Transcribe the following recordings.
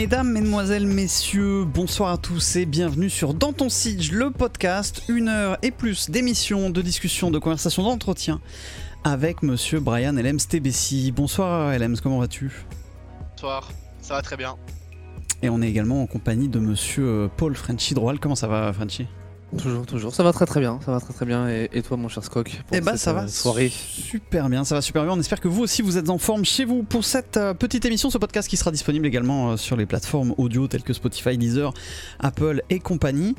Mesdames, Mesdemoiselles, Messieurs, bonsoir à tous et bienvenue sur Dans ton Siege, le podcast, une heure et plus d'émissions, de discussions, de conversations, d'entretien avec Monsieur Brian Elms TBC. Bonsoir Elms, comment vas-tu? Bonsoir, ça va très bien. Et on est également en compagnie de Monsieur euh, Paul Frenchy Droal. Comment ça va Frenchy? Toujours, toujours. Ça va très très bien. Ça va très très bien. Et, toi, mon cher Scroc Eh bah, ça va. Soirée. Super bien. Ça va super bien. On espère que vous aussi vous êtes en forme chez vous pour cette euh, petite émission, ce podcast qui sera disponible également euh, sur les plateformes audio telles que Spotify, Deezer, Apple et compagnie.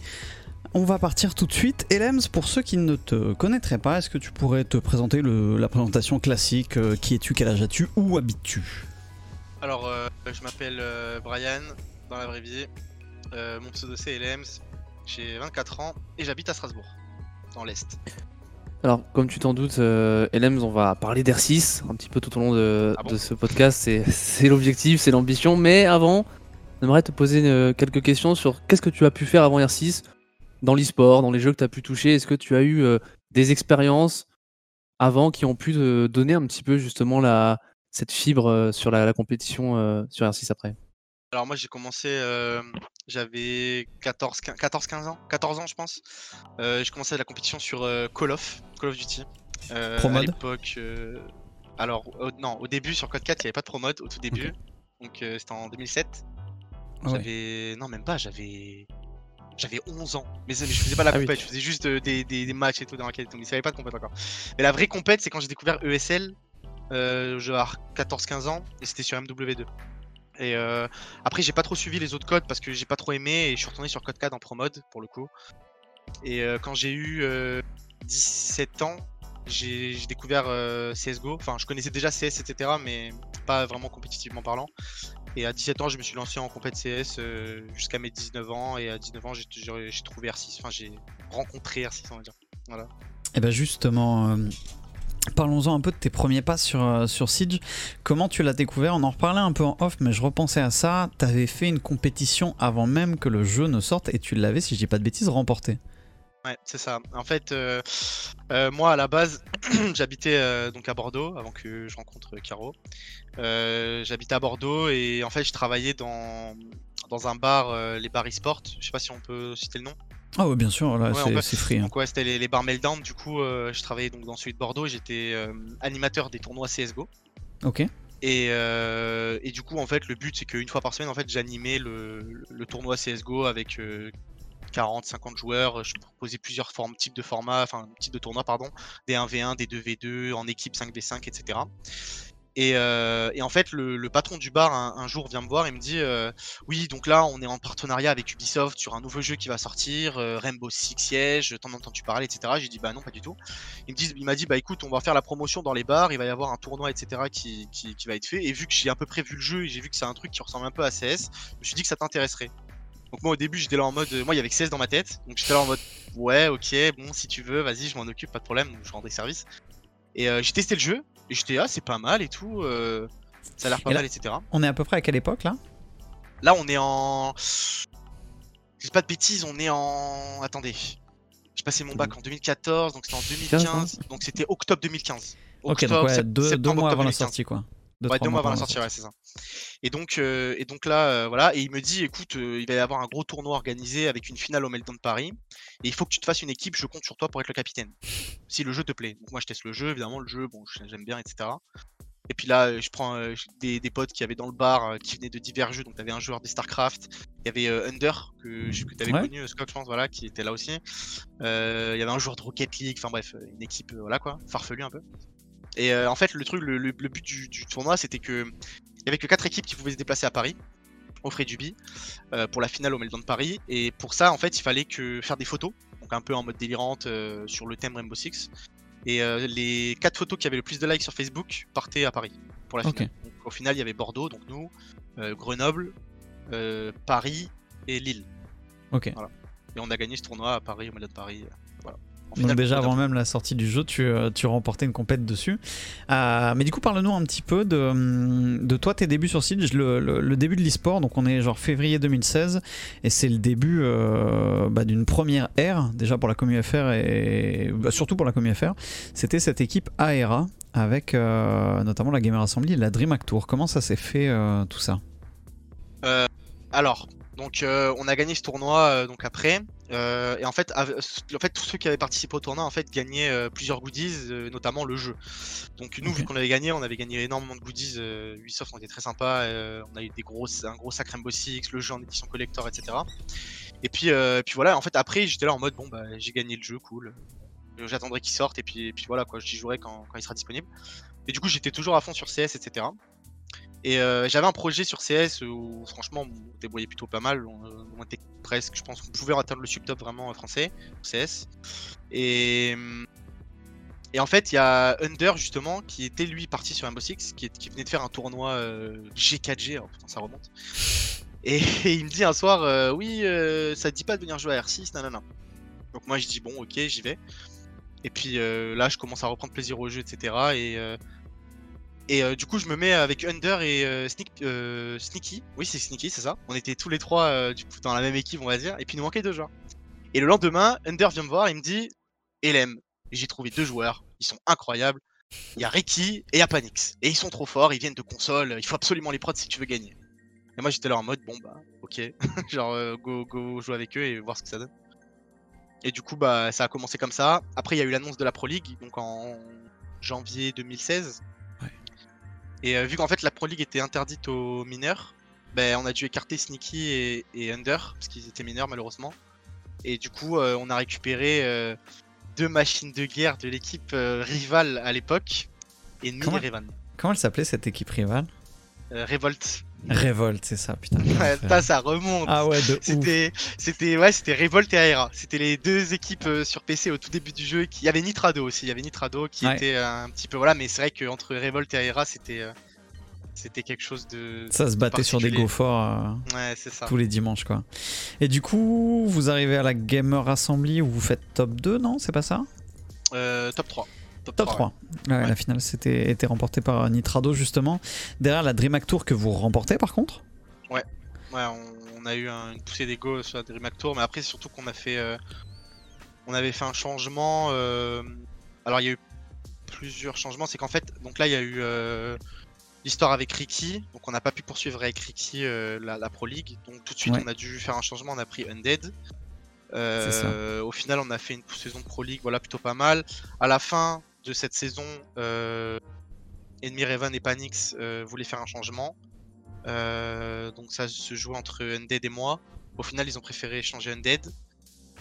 On va partir tout de suite. Elems, pour ceux qui ne te connaîtraient pas, est-ce que tu pourrais te présenter la présentation classique euh, Qui es-tu Quel âge as-tu Où habites-tu? Alors, je m'appelle Brian dans la vraie vie. mon pseudo c'est Elems. J'ai 24 ans et j'habite à Strasbourg, dans l'Est. Alors, comme tu t'en doutes, euh, on va parler d'R6 un petit peu tout au long de, ah ce podcast. C'est l'objectif, c'est l'ambition. Mais avant, j'aimerais te poser euh, quelques questions sur qu'est-ce que tu as pu faire avant R6 dans l'e-sport, dans les jeux que tu as pu toucher. Est-ce que tu as eu euh, des expériences avant qui ont pu te donner un petit peu justement la, cette fibre euh, sur la, la compétition sur R6 après? Alors moi j'ai commencé, euh, j'avais 14, 14, 15 ans, 14 ans je pense. Euh, j'ai commencé la compétition sur euh, Call of, Call of Duty. À l'époque, alors non, au début sur Code 4 il n'y avait pas de pro mode au tout début, donc c'était en 2007. Ah j'avais, non même pas, j'avais, j'avais 11 ans. Mais, je faisais pas la ah compète, je faisais juste des, des, matchs et tout dans laquelle donc il n'y avait pas de compète encore. Mais la vraie compète c'est quand j'ai découvert ESL, genre 14-15 ans et c'était sur MW2. Et euh, après, j'ai pas trop suivi les autres codes parce que j'ai pas trop aimé et je suis retourné sur code 4 en pro mode pour le coup. Et euh, quand j'ai eu 17 euh, ans, j'ai découvert CSGO. Enfin, je connaissais déjà CS, etc., mais pas vraiment compétitivement parlant. Et à 17 ans, je me suis lancé en compète CS jusqu'à mes 19 ans. Et à 19 ans, j'ai trouvé R6. Enfin, j'ai rencontré R6, on va dire. Voilà. Et bah justement, Parlons-en un peu de tes premiers pas sur, euh, sur Siege. Comment tu l'as découvert? On en reparlait un peu en off, mais je repensais à ça. Tu avais fait une compétition avant même que le jeu ne sorte et tu l'avais, si je dis pas de bêtises, remporté. Ouais, c'est ça. En fait, euh, euh, moi à la base, j'habitais donc à Bordeaux avant que je rencontre Caro. j'habitais à Bordeaux et en fait, je travaillais dans, dans un bar, les bars e-sport. Je sais pas si on peut citer le nom. Ah ouais, bien sûr, là c'est free. Hein. Donc ouais, c'était les, les bars Meltdown. Du coup, euh, je travaillais donc dans celui de Bordeaux. J'étais euh, animateur des tournois CS:GO. Ok. Et, euh, et, du coup, en fait, le but c'est qu'une fois par semaine, en fait, j'animais le, le, tournoi CS:GO avec 40, 50 joueurs. Je proposais plusieurs formes, types de formats, enfin types de tournois, pardon, des 1v1, des 2v2, en équipe 5v5, etc. Euh, et, en fait, le, patron du bar un, jour vient me voir et me dit euh, Oui, donc là, on est en partenariat avec Ubisoft sur un nouveau jeu qui va sortir, euh, Rainbow Six Siege, t'en entends-tu parler, etc. J'ai dit Bah non, pas du tout. Il m'a dit, dit Bah écoute, on va faire la promotion dans les bars, il va y avoir un tournoi, etc. qui, va être fait. Et vu que j'ai à peu près vu le jeu et j'ai vu que c'est un truc qui ressemble un peu à CS, je me suis dit que ça t'intéresserait. Donc moi au début j'étais là en mode, moi il y avait CS dans ma tête, donc j'étais là en mode ouais ok bon si tu veux vas-y je m'en occupe pas de problème, je rendais service. Et j'ai testé le jeu, ah, c'est pas mal et tout. Euh, ça a l'air pas mal, etc. On est à peu près à quelle époque là? Là, on est en. Je pas de bêtises, on est en. Attendez. J'ai passé mon bac en 2014, donc c'était en 2015. donc c'était octobre 2015. ok, donc ouais, deux, mois avant la sortie, quoi. Ouais, deux mois avant la sortie, ouais, c'est ça. Et donc, euh, et donc là, euh, voilà, et il me dit, écoute, il va y avoir un gros tournoi organisé avec une finale au Meltdown de Paris, et il faut que tu te fasses une équipe, je compte sur toi pour être le capitaine si le jeu te plaît. Donc moi je teste le jeu, évidemment le jeu, bon j'aime bien, etc. Et puis là, je prends euh, des, potes qui avaient dans le bar, euh, qui venaient de divers jeux. Donc, tu avais un joueur des StarCraft, il y avait euh, Under, que, que tu avais connu, Scott, je pense, voilà, qui était là aussi. Il y avait un joueur de Rocket League, enfin bref, une équipe, voilà quoi, farfelu un peu. Et en fait, le truc, le, but du, tournoi, c'était que il y avait que 4 équipes qui pouvaient se déplacer à Paris, au frais du bi, pour la finale au Meltdown de Paris. Et pour ça, en fait, il fallait que faire des photos un peu en mode délirante euh, sur le thème Rainbow Six. Et euh, les quatre photos qui avaient le plus de likes sur Facebook partaient à Paris pour la finale. au final, il y avait Bordeaux, donc nous, euh, Grenoble, Paris et Lille. Ok. Et on a gagné ce tournoi à Paris, au Malade de Paris. Donc déjà avant même la sortie du jeu, tu, euh, tu remportais une compète dessus. Euh, mais du coup, parle-nous un petit peu de, hum, de toi, tes débuts sur Siege, le, le, début de l'e-sport. Donc on est genre février 2016 et c'est le début euh, bah, d'une première ère déjà pour la Commu FR et bah, surtout pour la Commu FR. C'était cette équipe AERA avec notamment la Gamer Assembly et la DreamHack Tour. Comment ça s'est fait tout ça? Alors, donc euh, on a gagné ce tournoi euh, donc après. Euh, et en fait, en fait, tous ceux qui avaient participé au tournoi en fait gagnaient plusieurs goodies, notamment le jeu. Donc nous, vu qu'on avait gagné, on avait gagné énormément de goodies. Ubisoft, on était très sympa. on a eu des gros, un gros sac Rainbow Six, le jeu en édition collector, etc. Et puis, et puis voilà. En fait, après, j'étais là en mode bon bah j'ai gagné le jeu, cool. J'attendrai qu'il sorte et puis, et puis voilà quoi. J'y jouerai quand, quand il sera disponible. Et du coup, j'étais toujours à fond sur CS, etc. Et euh, j'avais un projet sur CS où franchement on débrouillait plutôt pas mal. On, euh, on était presque, je pense qu'on pouvait atteindre le subtop vraiment français CS. Et, et en fait, il y a Under justement qui était lui parti sur Rainbow Six, qui, venait de faire un tournoi euh, G4G, alors putain ça remonte. Et, il me dit un soir, euh, oui, ça te dit pas de venir jouer à R6, nanana. Donc moi je dis bon ok j'y vais. Et puis là je commence à reprendre plaisir au jeu, etc. Et et euh, du coup, je me mets avec Under et euh, euh, Sneaky. Oui, c'est Sneaky, c'est ça. On était tous les trois dans la même équipe, on va dire. Et puis il nous manquait deux joueurs. Et le lendemain, Under vient me voir et me dit LM, j'ai trouvé deux joueurs. Ils sont incroyables. Il y a Ricky et il y a Panix. Et ils sont trop forts, ils viennent de console. Il faut absolument les prods si tu veux gagner. Et moi, j'étais là en mode bon, bah, ok. Genre, go, go jouer avec eux et voir ce que ça donne. Et du coup, bah, ça a commencé comme ça. Après, il y a eu l'annonce de la Pro League, donc en janvier 2016. Et euh, vu qu'en fait la Pro League était interdite aux mineurs, ben, on a dû écarter Sneaky et, et Under parce qu'ils étaient mineurs malheureusement. Et du coup, euh, on a récupéré euh, deux machines de guerre de l'équipe rivale à l'époque, Ennemi Comment- et Revan. Comment elle s'appelait cette équipe rivale? Revolt. Révolte, c'est ça, putain. Ouais, putain, ça remonte. Ah ouais. C'était, c'était, ouais, c'était Revolt et Aera. C'était les deux équipes euh, sur PC au tout début du jeu. Qui... Il y avait Nitrado aussi. Il y avait Nitrado qui Ouais. était un petit peu voilà, mais c'est vrai qu'entre Revolt et Aera, c'était, euh, c'était quelque chose de. Ça se battait sur des go forts euh, Ouais, c'est ça. tous les dimanches, quoi. Et du coup, vous arrivez à la Gamer Assembly où vous faites top 2, non? C'est pas ça? Euh, top 3. Top ouais. 3. Ouais, Ouais. La finale c'était été remportée par Nitrado, justement. Derrière la DreamHack Tour que vous remportez, par contre Ouais, on, on a eu un- une poussée d'ego sur la DreamHack Tour, mais après, c'est surtout qu'on a fait. euh, on avait fait un changement. euh, alors, il y a eu plusieurs changements. C'est qu'en fait, donc là, il y a eu euh, l'histoire avec Ricky. Donc, on n'a pas pu poursuivre avec Ricky euh, la, la Pro League. Donc, tout de suite, Ouais. on a dû faire un changement. On a pris Undead. Euh, au final, on a fait une saison de Pro League, voilà, plutôt pas mal. À la fin de cette saison, euh, Enemy Raven et Panix euh, voulaient faire un changement. Euh, donc ça se jouait entre Undead et moi. Au final, ils ont préféré changer Undead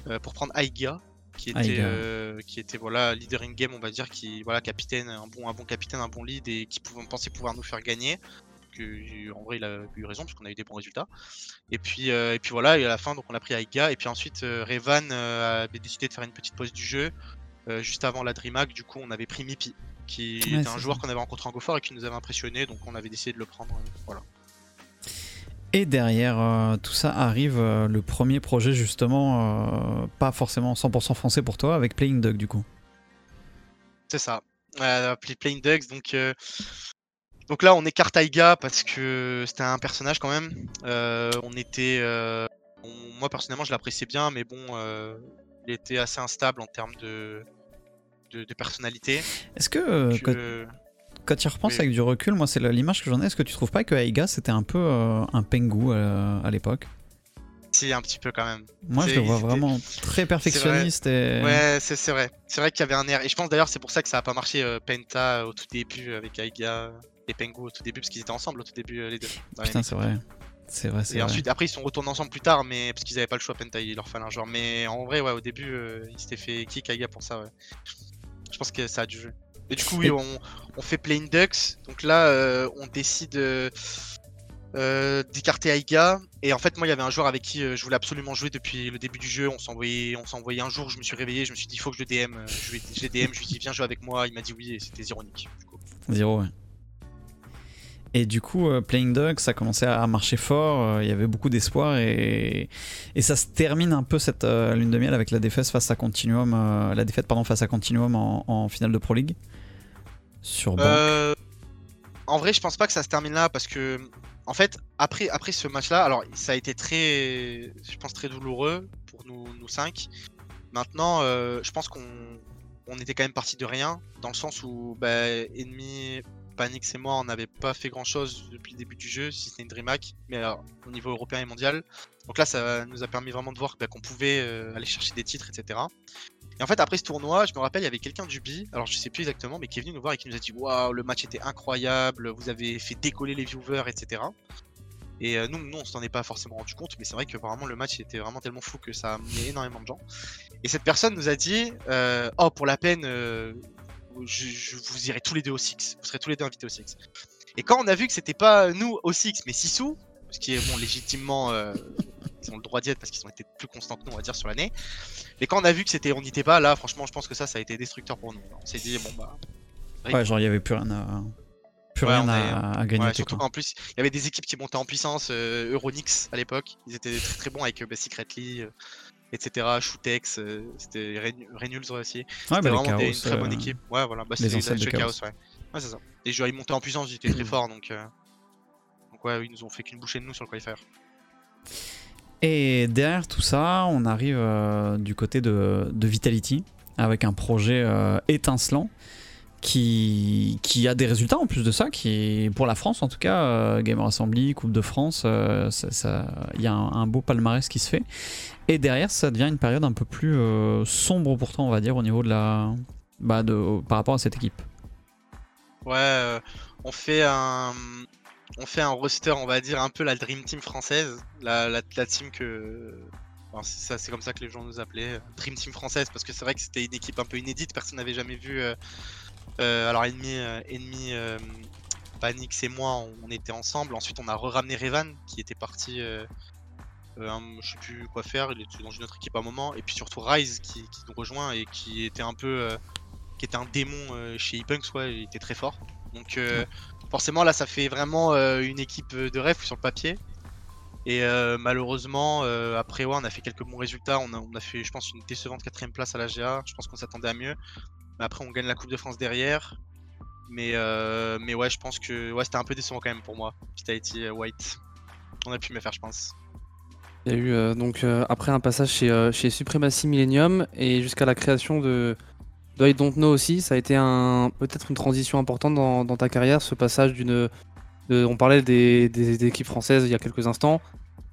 euh, pour prendre Aiga, qui était, Aiga. qui était voilà leader in game, on va dire, qui voilà capitaine, un bon, un bon capitaine, un bon lead et qui pouvait penser pouvoir nous faire gagner. Que, en vrai, il a eu raison parce qu'on a eu des bons résultats. Et puis, et puis voilà, et à la fin, donc on a pris Aiga. Et puis ensuite, Revan avait décidé de faire une petite pause du jeu. Euh, juste avant la DreamHack, du coup, on avait pris Mipi, qui Ouais, était un joueur qu'on avait rencontré en Gofort et qui nous avait impressionné, donc on avait décidé de le prendre. euh, voilà. Et derrière euh, tout ça arrive euh, le premier projet, justement, euh, pas forcément 100% français pour toi, avec Playing Dog, du coup. C'est ça. Plain Ducks, donc. Donc là, on écarte Aiga parce que c'était un personnage quand même. On était. on- Moi, personnellement, je l'appréciais bien, mais bon, il était assez instable en termes de, de, de personnalité. Est-ce que, euh, Donc, quand, euh, quand tu y repenses oui. avec du recul, moi c'est l'image que j'en ai, est-ce que tu trouves pas que Aiga c'était un peu euh, un pengu euh, à l'époque? Si, un petit peu quand même. Moi je le vois vraiment très perfectionniste et... Ouais, c'est vrai. C'est vrai qu'il y avait un air. Et je pense d'ailleurs, c'est pour ça que ça a pas marché euh, Penta au tout début avec Aiga et Pengu au tout début, parce qu'ils étaient ensemble au tout début, les deux. Putain c'est vrai. C'est vrai, c'est Et vrai. ensuite, après, ils sont retournés ensemble plus tard, mais parce qu'ils avaient pas le choix, Penta, il leur fallait un joueur. Mais en vrai, ouais, au début, euh, il s'était fait kick Aiga pour ça, ouais. Je pense que ça a dû jouer. Et du coup, oui, on, on fait Plain Ducks. Donc là, euh, on décide euh, euh, d'écarter Aiga. Et en fait, moi, il y avait un joueur avec qui je voulais absolument jouer depuis le début du jeu. On envoyé, on envoyé un jour, je me suis réveillé, je me suis dit, il faut que je le DM. Je lui ai- je l'ai DM, je lui ai dit, viens jouer avec moi. Il m'a dit oui, et c'était ironique. Du coup. Zéro, ouais. Et du coup, euh, Playing Dog, ça commençait à marcher fort, euh, il y avait beaucoup d'espoir et, ça se termine un peu cette euh, lune de miel avec la défaite face à Continuum, la défaite pardon face à Continuum en, finale de Pro League sur en vrai, je pense pas que ça se termine là parce que, en fait, après, après ce match-là, alors ça a été très, je pense très douloureux pour nous, nous cinq. Maintenant, je pense qu'on on était quand même parti de rien dans le sens où bah, ennemi Panix et moi, on n'avait pas fait grand chose depuis le début du jeu, si c'était une DreamHack, mais au niveau européen et mondial. Donc là, ça nous a permis vraiment de voir bah, qu'on pouvait aller chercher des titres, etc. Et en fait, après ce tournoi, je me rappelle, il y avait quelqu'un du BI, alors je sais plus exactement, mais qui est venu nous voir et qui nous a dit Waouh, le match était incroyable, vous avez fait décoller les viewers, etc. Et nous, nous, on s'en est pas forcément rendu compte, mais c'est vrai que vraiment le match était vraiment tellement fou que ça a amené énormément de gens. Et cette personne nous a dit Oh, pour la peine, je, vous irez tous les deux au Six. Vous serez tous les deux invités au Six. Et quand on a vu que c'était pas nous au Six, mais Sissou, ce qui est bon, légitimement, euh, ils ont le droit d'y être parce qu'ils ont été plus constants que nous, on va dire, sur l'année. Mais quand on a vu que c'était, on n'y était pas, là, franchement, je pense que ça, ça a été destructeur pour nous. On s'est dit, bon bah. Ouais, genre, il y avait plus rien à. Plus rien à, gagner. surtout qu'en plus, il y avait des équipes qui montaient en puissance. Euh, Euronix à l'époque, ils étaient très très bons avec euh, bah, Secretly, euh, etc. Shootex, euh, c'était Renuls aussi. Ouais, bah, vraiment chaos, une très bonne équipe. Ouais, voilà, bah, c'était les jeux chaos. ouais. Ouais, c'est ça. Les joueurs ils montaient en puissance, ils étaient très forts donc. Donc ouais, ils nous ont fait qu'une bouchée de nous sur le qualifier. Et derrière tout ça, on arrive euh, du côté de, Vitality avec un projet euh, étincelant qui, qui, a des résultats en plus de ça, qui pour la France en tout cas, euh, Gamer Assembly, Coupe de France, il y a un, beau palmarès qui se fait. Et derrière, ça devient une période un peu plus sombre pourtant, on va dire, au niveau de la, bah de, par rapport à cette équipe. Ouais, on fait un, on fait un roster, on va dire, un peu la Dream Team française, la, team que. c'est c'est comme ça que les gens nous appelaient, euh, Dream Team française, parce que c'est vrai que c'était une équipe un peu inédite, personne n'avait jamais vu. Euh, euh, alors, ennemi, ennemi Panix et moi, on, était ensemble. Ensuite, on a re-ramené Revan, qui était parti. Je sais plus quoi faire, il était dans une autre équipe à un moment. Et puis surtout Rise, qui, nous rejoint et qui était un peu. qui était un démon chez Epunks, ouais, il était très fort. Donc forcément là ça fait vraiment euh, une équipe de rêve sur le papier. Et euh, malheureusement, euh, après ouais, on a fait quelques bons résultats. On a, fait, je pense, une décevante quatrième place à la GA. Je pense qu'on s'attendait à mieux. Mais après, on gagne la Coupe de France derrière. Mais, mais ouais, je pense que ouais, c'était un peu décevant quand même pour moi. Vitality White. On a pu mieux faire, je pense. Il y a eu donc après un passage chez, chez Supremacy Millennium et jusqu'à la création de, I Don't Know aussi, ça a été un, peut-être une transition importante dans, ta carrière, ce passage d'une. on parlait des, équipes françaises il y a quelques instants.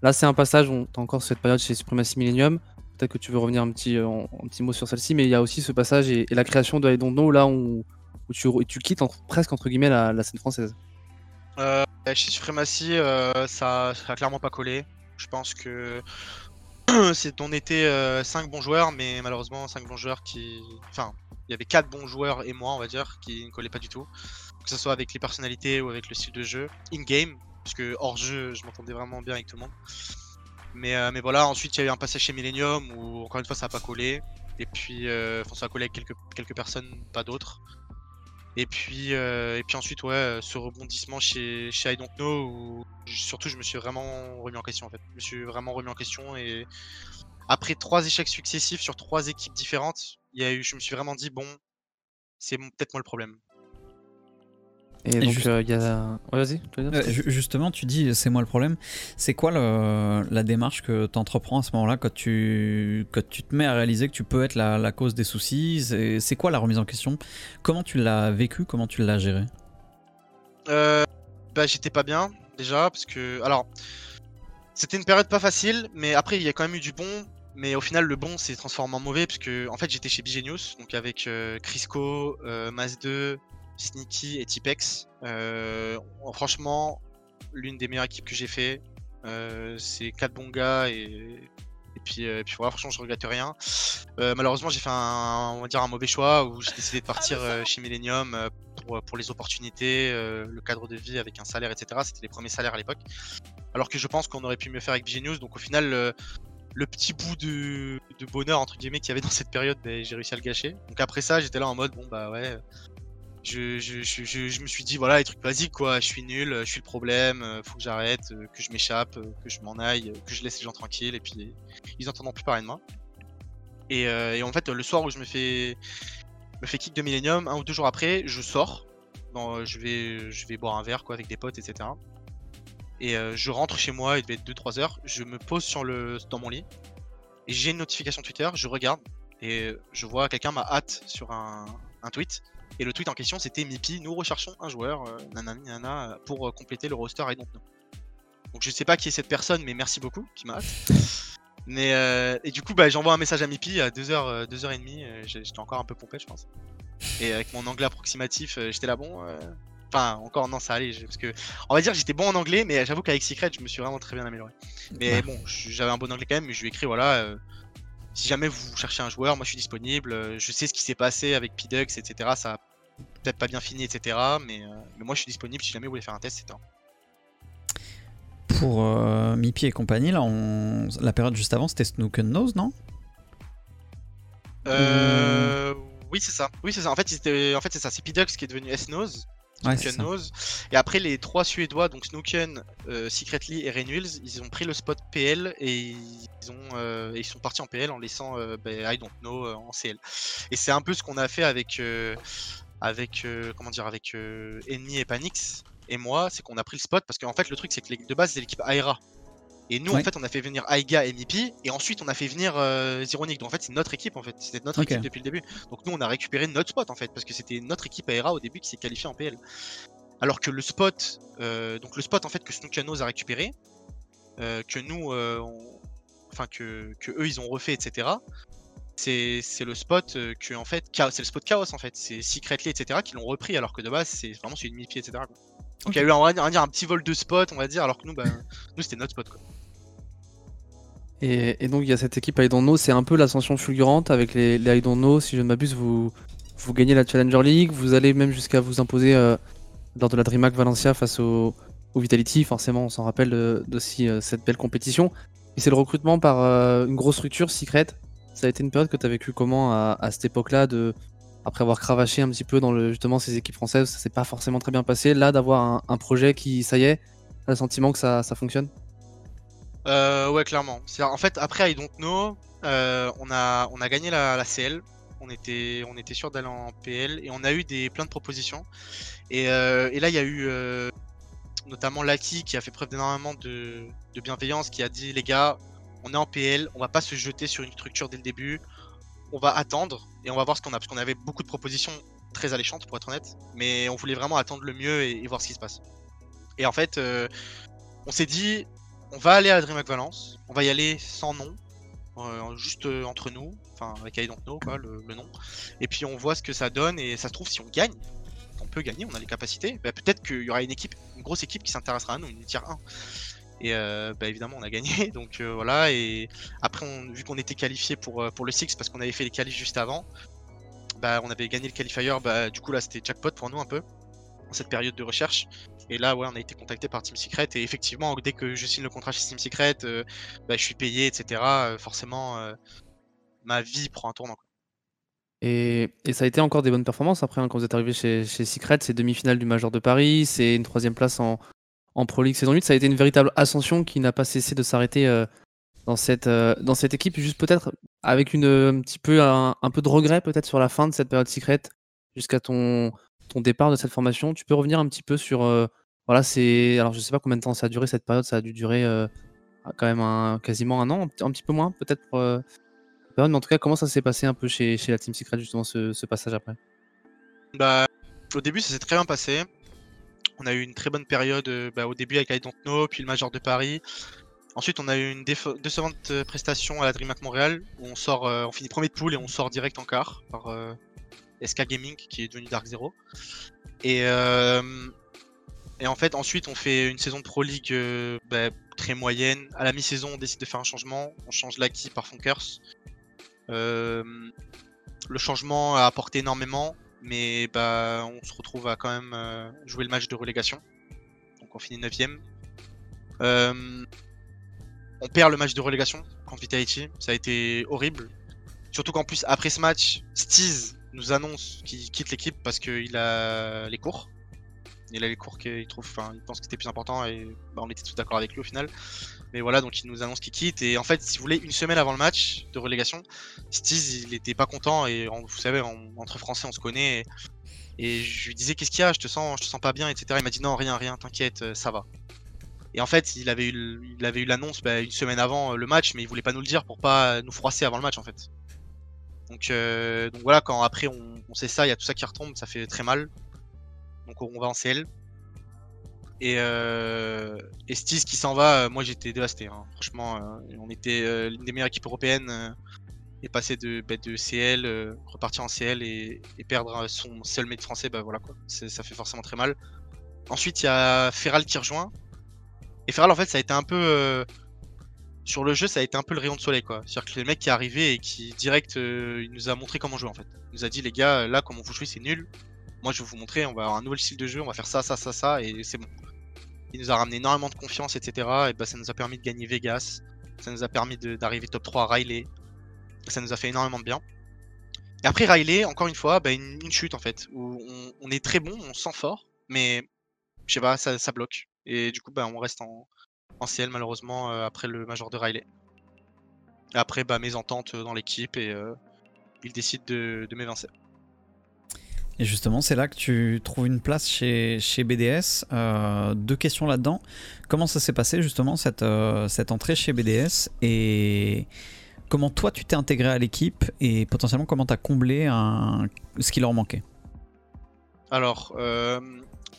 Là, c'est un passage, on as encore cette période chez Supremacy Millennium. Peut-être que tu veux revenir un petit, euh, un, petit mot sur celle-ci, mais il y a aussi ce passage et, la création de I Don't Know, là où, tu, tu, quittes presque entre guillemets la, scène française. Euh, chez Supremacy, euh, ça, ça a clairement pas collé. Je pense que c'est on était 5 bons joueurs, mais malheureusement 5 bons joueurs qui. Enfin, il y avait quatre bons joueurs et moi, on va dire, qui ne collaient pas du tout. Que ce soit avec les personnalités ou avec le style de jeu. In-game, parce que hors jeu, je m'entendais vraiment bien avec tout le monde. Mais, euh, mais voilà, ensuite il y a eu un passage chez Millennium où encore une fois ça n'a pas collé. Et puis, euh, ça a collé avec quelques personnes, pas d'autres. Et puis, euh, et puis ensuite, ouais, ce rebondissement chez, chez I Don't Know, où surtout je me suis vraiment remis en question en fait. Je me suis vraiment remis en question et après trois échecs successifs sur trois équipes différentes, il y a eu, je me suis vraiment dit, bon, c'est peut-être moi le problème. Et, donc, euh, il y a. vas-y, Justement, tu dis, c'est moi le problème. C'est quoi la démarche que tu entreprends à ce moment-là quand tu, quand tu te mets à réaliser que tu peux être la, cause des soucis? C'est quoi la remise en question? Comment tu l'as vécu? Comment tu l'as géré? Euh, bah, J'étais pas bien, déjà, parce que. Alors. C'était une période pas facile, mais après il y a quand même eu du bon. Mais au final, le bon s'est transformé en mauvais, parce que en fait, j'étais chez Bigenius, donc avec euh, Crisco, euh, 2 Sneaky et Tipex. Euh, franchement, l'une des meilleures équipes que j'ai fait. Euh, c'est 4 bons gars et, et puis, puis voilà, franchement, je regrette rien. malheureusement, j'ai fait un, on va dire un mauvais choix où j'ai décidé de partir chez Millennium pour, pour les opportunités, le cadre de vie avec un salaire, etc. C'était les premiers salaires à l'époque. Alors que je pense qu'on aurait pu mieux faire avec Bigenius. Donc au final, le petit bout de, bonheur entre guillemets qu'il y avait dans cette période, ben, j'ai réussi à le gâcher. Donc après ça, j'étais là en mode bon bah ouais. Je, me suis dit voilà les trucs basiques quoi, je suis nul, je suis le problème, euh, faut que j'arrête, euh, que je m'échappe, euh, que je m'en aille, que je laisse les gens tranquilles et puis ils n'entendront plus parler de moi. Et, en fait le soir où je me fais me fais kick de Millennium, un ou deux jours après, je sors, je vais je vais boire un verre quoi avec des potes etc. Et je rentre chez moi, il devait être 2-3 heures. Je me pose sur le, dans mon lit. Et j'ai une notification Twitter, je regarde. Et je vois quelqu'un m'a hâte sur un, tweet. Et le tweet en question, c'était Mipi, nous recherchons un joueur, euh, nanani, nanana, pour euh, compléter le roster I don't know. Donc je sais pas qui est cette personne, mais merci beaucoup, qui m'a. Mais euh, et du coup, bah, j'envoie un message à Mipi à 2h, 2h30, euh, j'ai- j'étais encore un peu pompé, je pense. Et avec mon anglais approximatif, euh, j'étais là bon. euh, Enfin, encore non, ça allait. Parce que, on va dire que j'étais bon en anglais, mais j'avoue qu'avec Secret, je me suis vraiment très bien amélioré. Mais Ouais. bon, j'avais un bon anglais quand même, mais je lui ai écrit voilà. euh, si jamais vous cherchez un joueur, moi je suis disponible. euh, Je sais ce qui s'est passé avec Pidux, etc. Ça a peut-être pas bien fini, etc. Mais, euh, mais moi je suis disponible si jamais vous voulez faire un test, etc. Pour euh, Mipi et compagnie, là, on... la période juste avant, c'était Snook and Nose, non? Euh, Oui, c'est ça. Oui, c'est ça. En fait, en fait c'est ça. C'est Pidux qui est devenu S-Nose. Ouais, c'est. Nose. Et après, les trois Suédois, donc Snooken, euh, Secretly et Reynolds, ils ont pris le spot PL et ils, ont, euh, et ils sont partis en PL en laissant euh, ben, I don't know en CL. Et c'est un peu ce qu'on a fait avec, avec euh, comment dire, avec euh, et Panix et moi, c'est qu'on a pris le spot parce qu'en fait, le truc, c'est que de base, c'est l'équipe Aira. Et nous, en fait, on a fait venir Aiga et Mipi, et ensuite, on a fait venir euh, Zironic. Donc, en fait, c'est notre équipe, en fait. C'était notre équipe depuis le début. Donc, nous, on a récupéré notre spot, en fait, parce que c'était notre équipe Aira au début qui s'est qualifiée en PL. Alors que le spot, euh, donc le spot, en fait, que Snookanos a récupéré, euh, que nous, on- enfin, que, que eux, ils ont refait, etc. C'est le spot euh, que, en fait, Chaos- c'est le spot Chaos, en fait. C'est Secretly, etc. qui l'ont repris, alors que de base, c'est vraiment celui de Mipi, etc. quoi. Donc, il y a eu, on va dire, on va dire, un petit vol de spot, on va dire, alors que nous, bah, nous, c'était notre spot, quoi. Et, et donc il y a cette équipe I Don't Know, c'est un peu l'ascension fulgurante avec les, les I Don't Know. Si je ne m'abuse, vous, vous gagnez la Challenger League, vous allez même jusqu'à vous imposer euh, lors de la DreamHack Valencia face au, au Vitality. Forcément, on s'en rappelle de, euh, cette belle compétition. Et c'est le recrutement par euh, une grosse structure, Secret. Ça a été une période que tu as vécu comment à, cette époque-là de après avoir cravaché un petit peu dans le, justement ces équipes françaises, ça s'est pas forcément très bien passé. Là, d'avoir un, projet qui, ça y est, t'as le sentiment que ça, ça fonctionne? Euh, ouais, clairement. En fait après I Don't Know, euh, on a on a gagné la, CL. On était on était sûr d'aller en PL et on a eu des plein de propositions. Et, euh, et là il y a eu notamment Lucky qui a fait preuve d'énormément de bienveillance, qui a dit les gars, on est en PL, on va pas se jeter sur une structure dès le début. On va attendre et on va voir ce qu'on a parce qu'on avait beaucoup de propositions très alléchantes pour être honnête, mais on voulait vraiment attendre le mieux et, voir ce qui se passe. Et en fait, euh, on s'est dit on va aller à DreamHack Valence, on va y aller sans nom, euh, juste euh, entre nous, enfin avec I don't know le nom, et puis on voit ce que ça donne, et ça se trouve si on gagne, on peut gagner, on a les capacités, bah, peut-être qu'il y aura une équipe, une grosse équipe qui s'intéressera à nous, une tier 1. Et euh, bah, évidemment on a gagné, donc euh, voilà, et après on, vu qu'on était qualifié pour, euh, pour le Six parce qu'on avait fait les qualifs juste avant, bah on avait gagné le qualifier, bah du coup là c'était jackpot pour nous un peu, en cette période de recherche. Et là, ouais, on a été contacté par Team Secret. Et effectivement, dès que je signe le contrat chez Team Secret, euh, bah, je suis payé, etc. euh, forcément, euh, ma vie prend un tournant. Et, et ça a été encore des bonnes performances après hein, quand vous êtes arrivé chez, chez Secret, c'est demi-finale du Major de Paris, c'est une troisième place en, en Pro League saison 8. Ça a été une véritable ascension qui n'a pas cessé de s'arrêter euh, dans, cette, euh, dans cette équipe. Juste peut-être avec une, un petit peu un, peu de regret peut-être sur la fin de cette période Secret jusqu'à ton, départ de cette formation. Tu peux revenir un petit peu sur euh, voilà c'est alors je sais pas combien de temps ça a duré cette période. Ça a dû durer euh, quand même quasiment un an, un, petit- peu moins peut-être. euh, mais en tout cas, comment ça s'est passé un peu chez, chez la Team Secret, justement, ce, ce passage après? Bah, au début, ça s'est très bien passé. On a eu une très bonne période euh, bah, au début avec I Don't puis le Major de Paris. Ensuite, on a eu une décevante euh, prestation à la DreamHack Montréal, où on sort, euh, on finit premier de poule et on sort direct en quart par SK Gaming, qui est devenu Dark Zero. Et, en fait, ensuite, on fait une saison de Pro League bah, très moyenne. À la mi-saison, on décide de faire un changement. On change Lucky par Funkers. Le changement a apporté énormément, mais bah, on se retrouve à quand même euh, jouer le match de relégation. Donc on finit 9ème. Euh, on perd le match de relégation contre Vitality. Ça a été horrible. Surtout qu'en plus, après ce match, Steez nous annonce qu'il quitte l'équipe parce qu'il a les cours. Il a les cours qu'il trouve, enfin, il pense que c'était plus important et bah, on était tous d'accord avec lui au final. Mais voilà, donc il nous annonce qu'il quitte. Et en fait, si vous voulez, une semaine avant le match de relégation, Steez, il était pas content et vous savez, en- entre Français, on se connaît. Et, je lui disais, qu'est-ce qu'il y a? Je te sens, te sens pas bien, etc. Il m'a dit, non, rien, rien, t'inquiète, euh, ça va. Et en fait, il avait eu, il avait eu l'annonce bah, une semaine avant euh, le match, mais il voulait pas nous le dire pour pas nous froisser avant le match, en fait. Donc, euh, donc voilà, quand après on, on sait ça, il y a tout ça qui retombe, ça fait très mal. Donc on va en CL. Et, euh, et Stiz qui s'en va, euh, moi j'étais dévasté. hein. Franchement, euh, on était euh, l'une des meilleures équipes européennes. et passer de, bah, CL, repartir en CL et, perdre son seul mate français, bah voilà quoi. Ça fait forcément très mal. Ensuite, il y a Feral qui rejoint. Et Feral, en fait, ça a été un peu. sur le jeu, ça a été un peu le rayon de soleil quoi. C'est-à-dire que le mec qui est arrivé et qui direct, il nous a montré comment jouer en fait. Il nous a dit, les gars, là, comment vous jouez, c'est nul. Moi, je vais vous montrer, on va avoir un nouvel style de jeu, on va faire ça, ça, ça, ça, et c'est bon. Il nous a ramené énormément de confiance, etc. Et bah, ça nous a permis de gagner Vegas. Ça nous a permis d'arriver top 3 à Riley. Ça nous a fait énormément de bien. Et après Riley, encore une fois, bah, une, chute en fait, où on, est très bon, on se sent fort, mais je sais pas, ça, bloque. Et du coup, bah, on reste en, en CL malheureusement euh, après le major de Riley. Après, bah, mes ententes dans l'équipe et euh, il décide de, de m'évincer. Et justement, c'est là que tu trouves une place chez, BDS. Euh, deux questions là-dedans. Comment ça s'est passé justement cette, euh, entrée chez BDS et comment toi tu t'es intégré à l'équipe et potentiellement comment tu as comblé ce qui leur manquait? Alors, euh,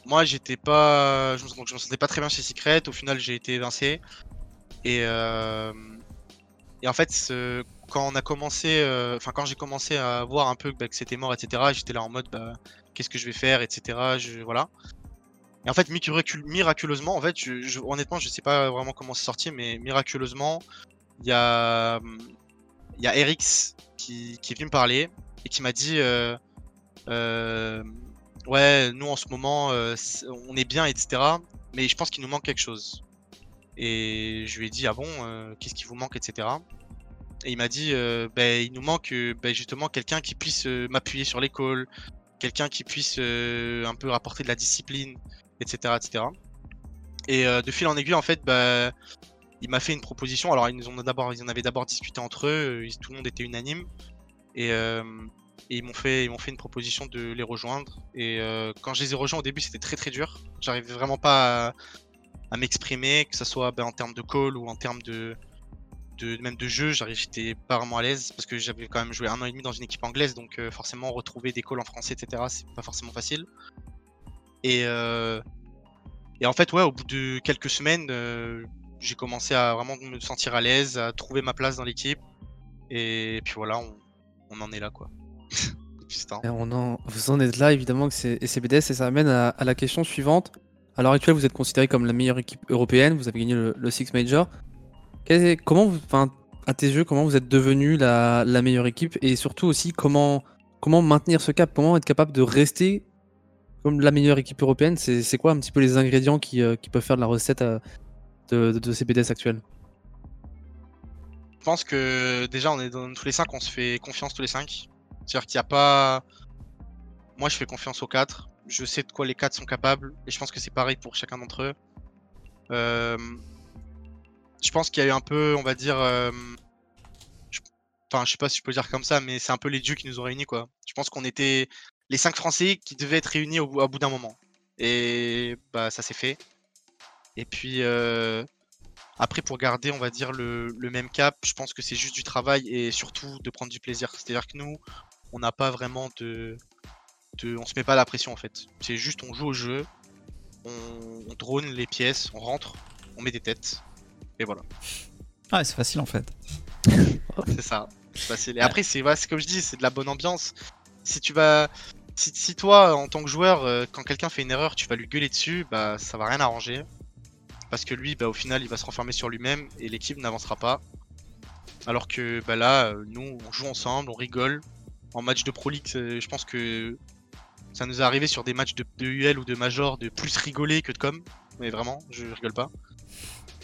moi, j'étais pas, je me, me sentais pas très bien chez Secret. Au final, j'ai été évincé. Et, et en fait, ce- quand on a commencé, euh, enfin, quand j'ai commencé à voir un peu bah, que c'était mort, etc., j'étais là en mode, bah, qu'est-ce que je vais faire, etc. Je, voilà. Et en fait, miracul- miraculeusement, en fait, je, je- honnêtement, je sais pas vraiment comment c'est sorti, mais miraculeusement, il y a, il y a qui, est venu me parler et qui m'a dit. euh, euh, ouais, nous en ce moment, on est bien, etc. Mais je pense qu'il nous manque quelque chose. Et je lui ai dit, ah bon, qu'est-ce qui vous manque, etc. Et il m'a dit, ben, il nous manque euh, ben, justement quelqu'un qui puisse euh, m'appuyer sur calls, quelqu'un qui puisse un peu rapporter de la discipline, etc. etc. Et de fil en aiguille, en fait, bah, il m'a fait une proposition. Alors, ils, nous ont ils en avaient d'abord discuté entre eux, tout le monde était unanime. Et, ils m'ont fait, fait une proposition de les rejoindre. Et quand je les ai rejoints au début, c'était très très dur. J'arrivais vraiment pas à, m'exprimer, que ce soit en termes de call ou en termes de, de même de jeu. J'étais pas vraiment à l'aise parce que j'avais quand même joué un an et demi dans une équipe anglaise, donc euh, forcément retrouver des calls en français, etc. C'est pas forcément facile. Et euh, et en fait, ouais, au bout de quelques semaines, euh, j'ai commencé à vraiment me sentir à l'aise, à trouver ma place dans l'équipe. Et puis voilà, on, en est là, quoi. On en, vous en êtes là, évidemment, que c'est et c'est BDS, et ça amène à, à la question suivante. À l'heure actuelle, vous êtes considéré comme la meilleure équipe européenne, vous avez gagné le, le Six Major. Comment, vous, à tes yeux, comment vous êtes devenu la, meilleure équipe et surtout aussi comment, comment maintenir ce cap, comment être capable de rester comme la meilleure équipe européenne? C'est c'est quoi un petit peu les ingrédients qui, euh, qui peuvent faire de la recette euh, de, de, de ces BDS actuels Je pense que déjà, on est dans tous les cinq, on se fait confiance tous les cinq. C'est-à-dire qu'il n'y a pas. Moi, je fais confiance aux quatre. Je sais de quoi les quatre sont capables. Et je pense que c'est pareil pour chacun d'entre eux. Euh, Je pense qu'il y a eu un peu, on va dire. euh, Enfin, je sais pas si je peux dire comme ça, mais c'est un peu les dieux qui nous ont réunis, quoi. Je pense qu'on était les cinq Français qui devaient être réunis au bout, d'un moment. Et bah, ça s'est fait. Et puis. euh, après, pour garder, on va dire, le, même cap, je pense que c'est juste du travail et surtout de prendre du plaisir. C'est-à-dire que nous, on n'a pas vraiment de, de. On se met pas la pression en fait. C'est juste on joue au jeu, on drone les pièces, on rentre, on met des têtes. Et voilà. Ah, c'est facile en fait. C'est ça. C'est facile. Et après, c'est voilà, comme je dis, c'est de la bonne ambiance. Si tu vas. Si, si toi, en tant que joueur, euh, quand quelqu'un fait une erreur, tu vas lui gueuler dessus, bah ça va rien arranger. Parce que lui, bah, au final, il va se renfermer sur lui-même et l'équipe n'avancera pas. Alors que bah, là, euh, nous, on joue ensemble, on rigole. En match de Pro League, euh, je pense que ça nous est arrivé sur des matchs de, de UL ou de Major de plus rigoler que de com. Mais vraiment, je rigole pas.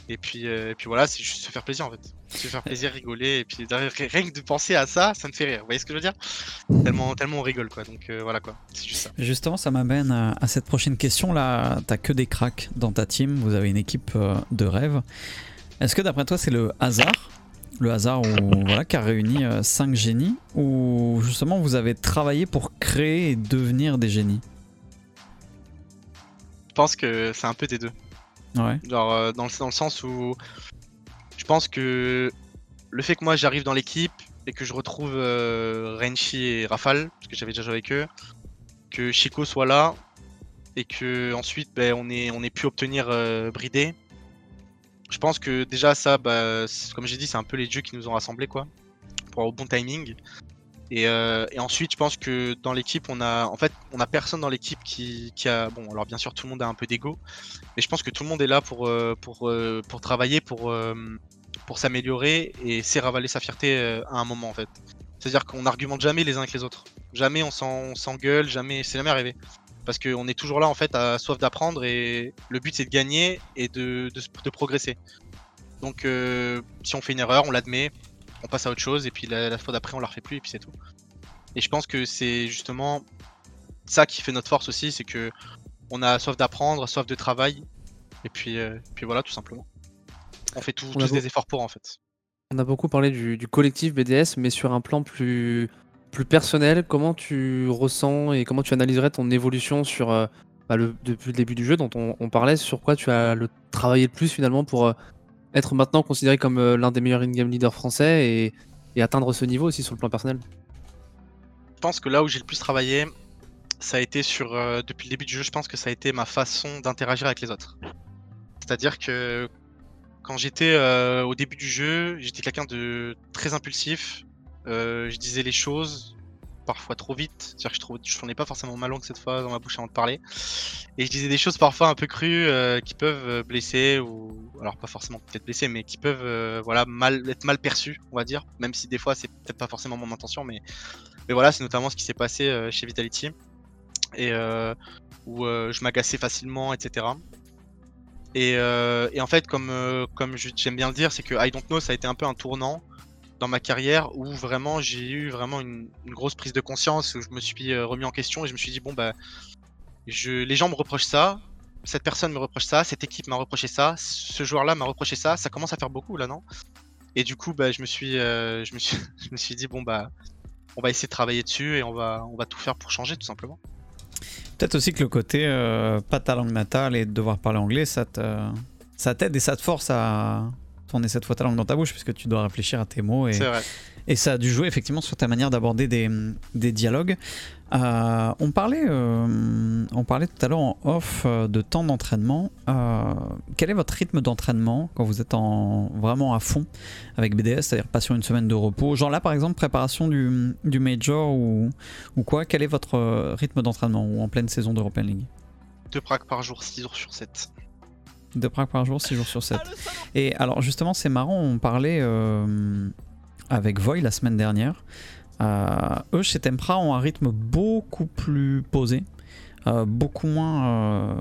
Et puis, euh, et puis voilà, c'est juste se faire plaisir en fait. Se faire plaisir, rigoler. Et puis rien que de penser à ça, ça me fait rire. Vous voyez ce que je veux dire? Tellement, tellement on rigole quoi. Donc euh, voilà quoi, c'est juste ça. Justement, ça m'amène à, cette prochaine question. Là, t'as que des cracks dans ta team. Vous avez une équipe euh, de rêve. Est-ce que d'après toi, c'est le hasard? Le hasard où, voilà, qui a réuni 5 génies? Ou justement vous avez travaillé pour créer et devenir des génies? Je pense que c'est un peu des deux. Ouais. Genre euh, dans, le, dans le sens où je pense que le fait que moi j'arrive dans l'équipe et que je retrouve euh, Renchi et Rafale, parce que j'avais déjà joué avec eux, que Chico soit là, et que ensuite ben, on ait, on pu obtenir euh, Bridé. Je pense que déjà ça, bah, comme j'ai dit, c'est un peu les dieux qui nous ont rassemblés quoi, pour avoir au bon timing. Et, euh, et ensuite, je pense que dans l'équipe, on a, en fait, on a personne dans l'équipe qui, a, bon, alors bien sûr, tout le monde a un peu d'ego, mais je pense que tout le monde est là pour, euh, pour, euh, pour travailler, pour, pour s'améliorer et c'est ravaler sa fierté à un moment en fait. C'est-à-dire qu'on n'argumente jamais les uns avec les autres. Jamais on s'en- on s'engueule, jamais, c'est jamais arrivé. Parce qu'on est toujours là en fait à soif d'apprendre et le but c'est de gagner et de, de, progresser. Donc si on fait une erreur, on l'admet, on passe à autre chose et puis la, la fois d'après on la refait plus et puis c'est tout. Et je pense que c'est justement ça qui fait notre force aussi, c'est que on a soif d'apprendre, soif de travail et puis, euh, puis voilà tout simplement. On fait tout- On a tous des efforts pour en fait. On a beaucoup parlé du, du collectif BDS, mais sur un plan plus, plus personnel, comment tu ressens et comment tu analyserais ton évolution sur, euh, bah, le, depuis le début du jeu dont on, on parlait, sur quoi tu as le, travaillé le plus finalement pour euh, être maintenant considéré comme euh, l'un des meilleurs in-game leaders français et, atteindre ce niveau aussi sur le plan personnel Je pense que là où j'ai le plus travaillé, ça a été sur euh, depuis le début du jeu, je pense que ça a été ma façon d'interagir avec les autres. C'est-à-dire que quand j'étais euh, au début du jeu, j'étais quelqu'un de très impulsif. je disais les choses parfois trop vite. C'est-à-dire que je trouvais, je tournais pas forcément ma langue cette fois dans ma bouche avant de parler. Et je disais des choses parfois un peu crues euh, qui peuvent euh, blesser ou alors pas forcément peut-être blesser, mais qui peuvent euh, voilà mal être mal perçues, on va dire. Même si des fois c'est peut-être pas forcément mon intention, mais mais voilà, c'est notamment ce qui s'est passé chez Vitality et où je m'agaçais facilement, etc. Et, et en fait, comme, comme j'aime bien le dire, c'est que I Don't Know, ça a été un peu un tournant dans ma carrière où vraiment j'ai eu vraiment une, grosse prise de conscience où je me suis euh, remis en question et je me suis dit bon bah les gens me reprochent ça, cette personne me reproche ça, cette équipe m'a reproché ça, ce joueur-là m'a reproché ça, ça commence à faire beaucoup là non? Et du coup bah je me suis euh, je me suis je me suis dit bon bah on va essayer de travailler dessus et on va on va tout faire pour changer tout simplement. Peut-être aussi que le côté euh, pas ta langue natale et devoir parler anglais, ça t'aide et ça te force à tourner cette fois ta langue dans ta bouche puisque tu dois réfléchir à tes mots et, C'est vrai. et ça a dû jouer effectivement sur ta manière d'aborder des, des dialogues. Euh, on, parlait, euh, on parlait tout à l'heure en off euh, de temps d'entraînement. Euh, quel est votre rythme d'entraînement quand vous êtes en, vraiment à fond avec BDS, c'est-à-dire pas sur une semaine de repos? Genre là par exemple, préparation du, du Major ou, ou quoi Quel est votre rythme d'entraînement ou en pleine saison d'European League? Deux praques par jour, 6 jours sur 7. Deux praques par jour, 6 jours sur 7. Et alors justement, c'est marrant, on parlait euh, avec Void la semaine dernière. Euh, eux, chez Tempra, ont un rythme beaucoup plus posé, euh, beaucoup moins, euh,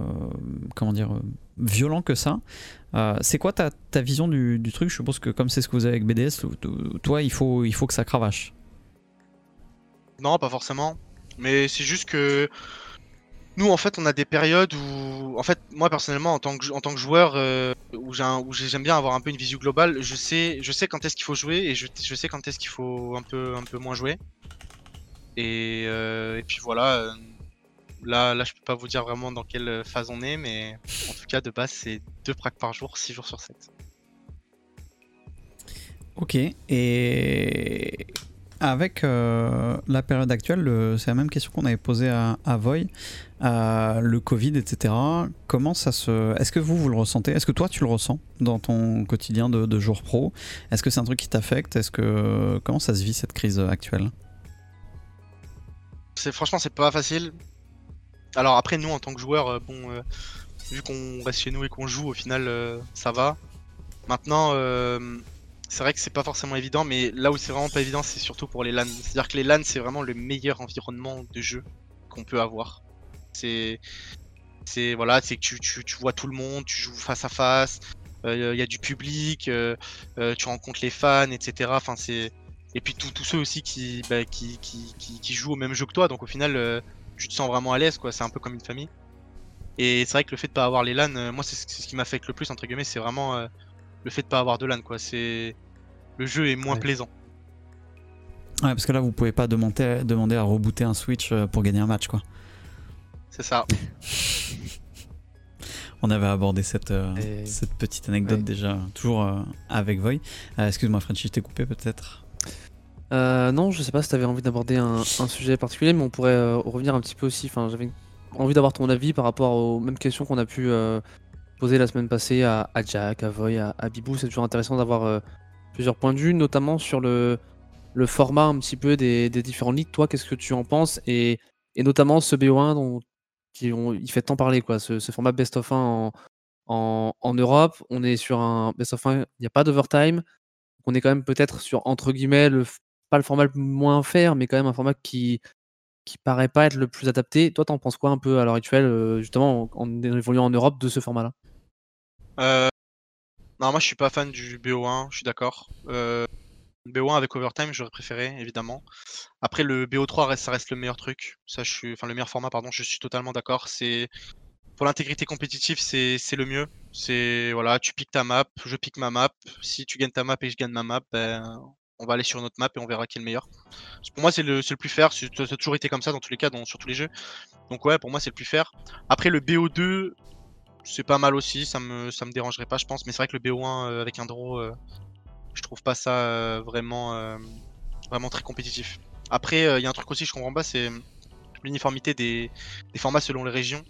comment dire, violent que ça. Euh, c'est quoi ta, ta vision du, du truc? Je suppose que comme c'est ce que vous avez avec BDS, toi, il faut, il faut que ça cravache. Non, pas forcément. Mais c'est juste que nous, en fait, on a des périodes où, en fait, moi personnellement, en tant que, en tant que joueur, euh, où j'aime bien avoir un peu une vision globale, je sais, je sais quand est-ce qu'il faut jouer et je, je sais quand est-ce qu'il faut un peu, un peu moins jouer. Et, euh, puis voilà. euh, Là, là, je peux pas vous dire vraiment dans quelle phase on est, mais en tout cas, de base, c'est deux pracs par jour, 6 jours sur 7. Ok, et avec euh, la période actuelle, le- c'est la même question qu'on avait posée à, Voy, euh, le Covid, etc. Comment ça se. Est-ce que vous, vous le ressentez? Est-ce que toi, tu le ressens dans ton quotidien de, de jour pro? Est-ce que c'est un truc qui t'affecte? Est-ce que. Comment ça se vit cette crise actuelle? Franchement c'est pas facile. Alors après nous en tant que joueurs, euh, bon vu qu'on reste chez nous et qu'on joue au final ça va. Maintenant c'est vrai que c'est pas forcément évident, mais là où c'est vraiment pas évident c'est surtout pour les LAN. C'est-à-dire que les LAN c'est vraiment le meilleur environnement de jeu qu'on peut avoir. C'est c'est voilà c'est que tu, tu, vois tout le monde, tu joues face à face, il y a du public, euh, euh, tu rencontres les fans, etc. Et puis tous ceux aussi qui, bah, qui, jouent au même jeu que toi, donc au final, euh, tu te sens vraiment à l'aise, quoi. C'est un peu comme une famille. Et c'est vrai que le fait de pas avoir les LAN, euh, moi, c'est ce qui m'affecte le plus, entre guillemets, c'est vraiment euh, le fait de pas avoir de LAN, quoi. C'est le jeu est moins Ouais. plaisant. Ouais, parce que là, vous pouvez pas demander, demander à rebooter un Switch euh, pour gagner un match, quoi. C'est ça. On avait abordé cette, euh, Et- cette petite anecdote Ouais. déjà, toujours euh, avec Voy. Euh, Excuse-moi, Frenchy, je t'ai coupé peut-être Euh, non, je sais pas si tu avais envie d'aborder un, un sujet particulier, mais on pourrait euh, revenir un petit peu aussi. Enfin, j'avais envie d'avoir ton avis par rapport aux mêmes questions qu'on a pu euh, poser la semaine passée à, à Jack, à Voy, à, à Bibou. C'est toujours intéressant d'avoir euh, plusieurs points de vue, notamment sur le, le format un petit peu des, des différentes ligues. Toi, qu'est-ce que tu en penses et, et notamment ce BO1 dont qui ont- il fait tant parler, quoi, ce, format best of 1 en, en, en Europe. On est sur un best of 1, il n'y a pas d'overtime. On est quand même peut-être sur, entre guillemets, le, pas le format le moins faire, mais quand même un format qui, qui paraît pas être le plus adapté. Toi, t'en penses quoi un peu à l'heure actuelle, euh, justement, en, en évoluant en Europe de ce format-là? Euh, Non, moi je suis pas fan du BO1, je suis d'accord. Euh, BO1 avec overtime, j'aurais préféré, évidemment. Après, le BO3 reste, ça reste le meilleur truc. Ça, je suis, enfin le meilleur format, pardon. Je suis totalement d'accord. C'est pour l'intégrité compétitive, c'est le mieux. C'est voilà, tu piques ta map, je pique ma map. Si tu gagnes ta map et je gagne ma map, ben on va aller sur une autre map et on verra qui est le meilleur. Pour moi, c'est le, c'est le plus fair. c'est- Ça a toujours été comme ça dans tous les cas, dans, sur tous les jeux. Donc ouais, pour moi, c'est le plus fair. Après, le BO2, c'est pas mal aussi. Ça me, ça me dérangerait pas, je pense. Mais c'est vrai que le BO1 euh, avec un draw, euh, je trouve pas ça euh, vraiment, vraiment très compétitif. Après, il y a un truc aussi que je comprends pas, c'est l'uniformité des, des formats selon les régions.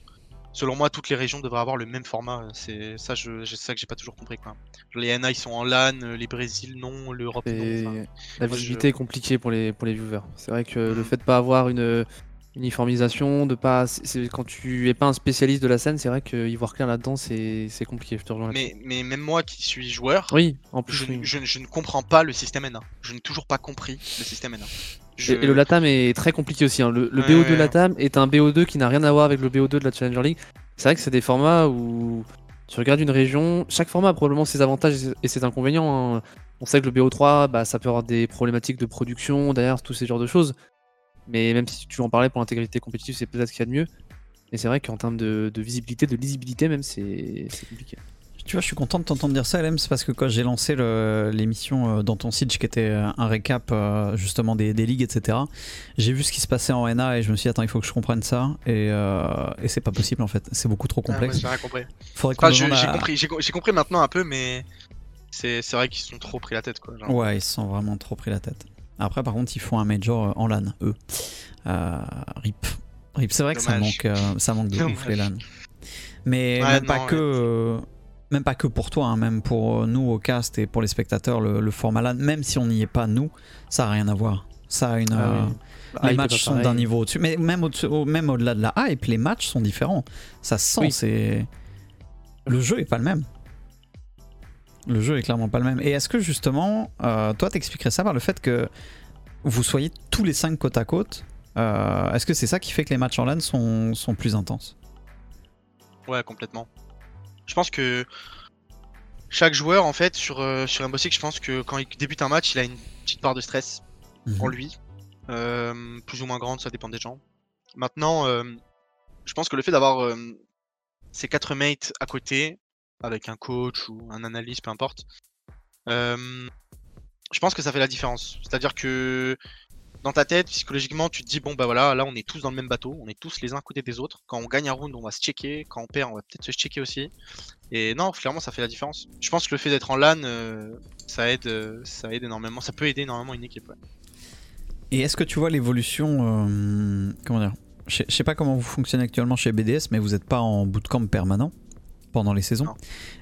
Selon moi, toutes les régions devraient avoir le même format. C'est ça, je, ça que j'ai pas toujours compris. Quoi. Les NA ils sont en LAN, les Brésil non, l'Europe non. Enfin, la visibilité je- est compliquée pour les, pour les viewers. C'est vrai que le Mhm. fait de pas avoir une uniformisation, de pas, c'est- c'est- quand tu es pas un spécialiste de la scène, c'est vrai que y voir clair là-dedans, c'est c'est compliqué. Je te rejoins là-dessus. mais, mais même moi qui suis joueur, Oui, en plus. je, oui. je- je ne comprends pas le système NA. Je n'ai toujours pas compris le système NA. Je- Et, et le Latam est très compliqué aussi. hein. Le, le Ouais, BO2 ouais. Latam est un BO2 qui n'a rien à voir avec le BO2 de la Challenger League. C'est vrai que c'est des formats où tu regardes une région, chaque format a probablement ses avantages et ses- et ses inconvénients. hein. On sait que le BO3, bah, ça peut avoir des problématiques de production, derrière tous ces genres de choses. Mais même si tu en parlais pour l'intégrité compétitive, c'est peut-être ce qu'il y a de mieux. Mais c'est vrai qu'en termes de, de visibilité, de lisibilité même, c'est compliqué. Tu vois, je suis content de t'entendre dire ça, LM, c'est parce que quand j'ai lancé l'émission euh, dans ton site, qui était euh, un récap euh, justement des, des ligues, etc., j'ai vu ce qui se passait en NA et je me suis dit, attends, il faut que je comprenne ça. Et, euh, et c'est pas possible en fait, c'est beaucoup trop Ah, complexe. j'ai rien compris. Faudrait qu'on Enfin, j'ai à- compris, compris maintenant un peu, mais c'est c'est vrai qu'ils se sont trop pris la tête. Quoi, genre. Ouais, ils se sont vraiment trop pris la tête. Après, par contre, ils font un major euh, en LAN, eux. Euh, RIP. RIP, c'est vrai que ça manque, euh, ça manque de ouf Dommage. les LAN. Mais Ouais, même, pas non, que, ouais. euh, même pas que pour toi, hein, même pour nous au cast et pour les spectateurs, le, le format LAN, même si on n'y est pas nous, ça a rien à voir. Ça a une. Ah euh, oui. Les Hype matchs sont d'un niveau au-dessus. Mais même au-dessus- au- même au-delà de la hype, les matchs sont différents. Ça se sent, Oui. c'est. Le jeu est pas le même. Le jeu est clairement pas le même. Et est-ce que justement, euh, toi, t'expliquerais ça par le fait que vous soyez tous les cinq côte à côte euh, Est-ce que c'est ça qui fait que les matchs en LAN sont, sont plus intenses? Ouais, complètement. Je pense que chaque joueur, en fait, sur, euh, sur je pense que quand il débute un match, il a une petite part de stress en Mhm. lui. Euh, plus ou moins grande, ça dépend des gens. Maintenant, je pense que le fait d'avoir ces quatre mates à côté, avec un coach ou un analyste, peu importe, euh, je pense que ça fait la différence. C'est-à-dire que dans ta tête, psychologiquement, tu te dis bon bah voilà, là on est tous dans le même bateau, on est tous les uns à côté des autres. Quand on gagne un round, on va se checker. Quand on perd, on va peut-être se checker aussi. Et non, clairement, ça fait la différence. Je pense que le fait d'être en LAN, euh, ça aide, euh, ça aide énormément. Ça peut aider énormément une équipe. Et est-ce que tu vois l'évolution Comment dire je sais pas comment vous fonctionnez actuellement chez BDS, mais vous n'êtes pas en bootcamp permanent pendant les saisons.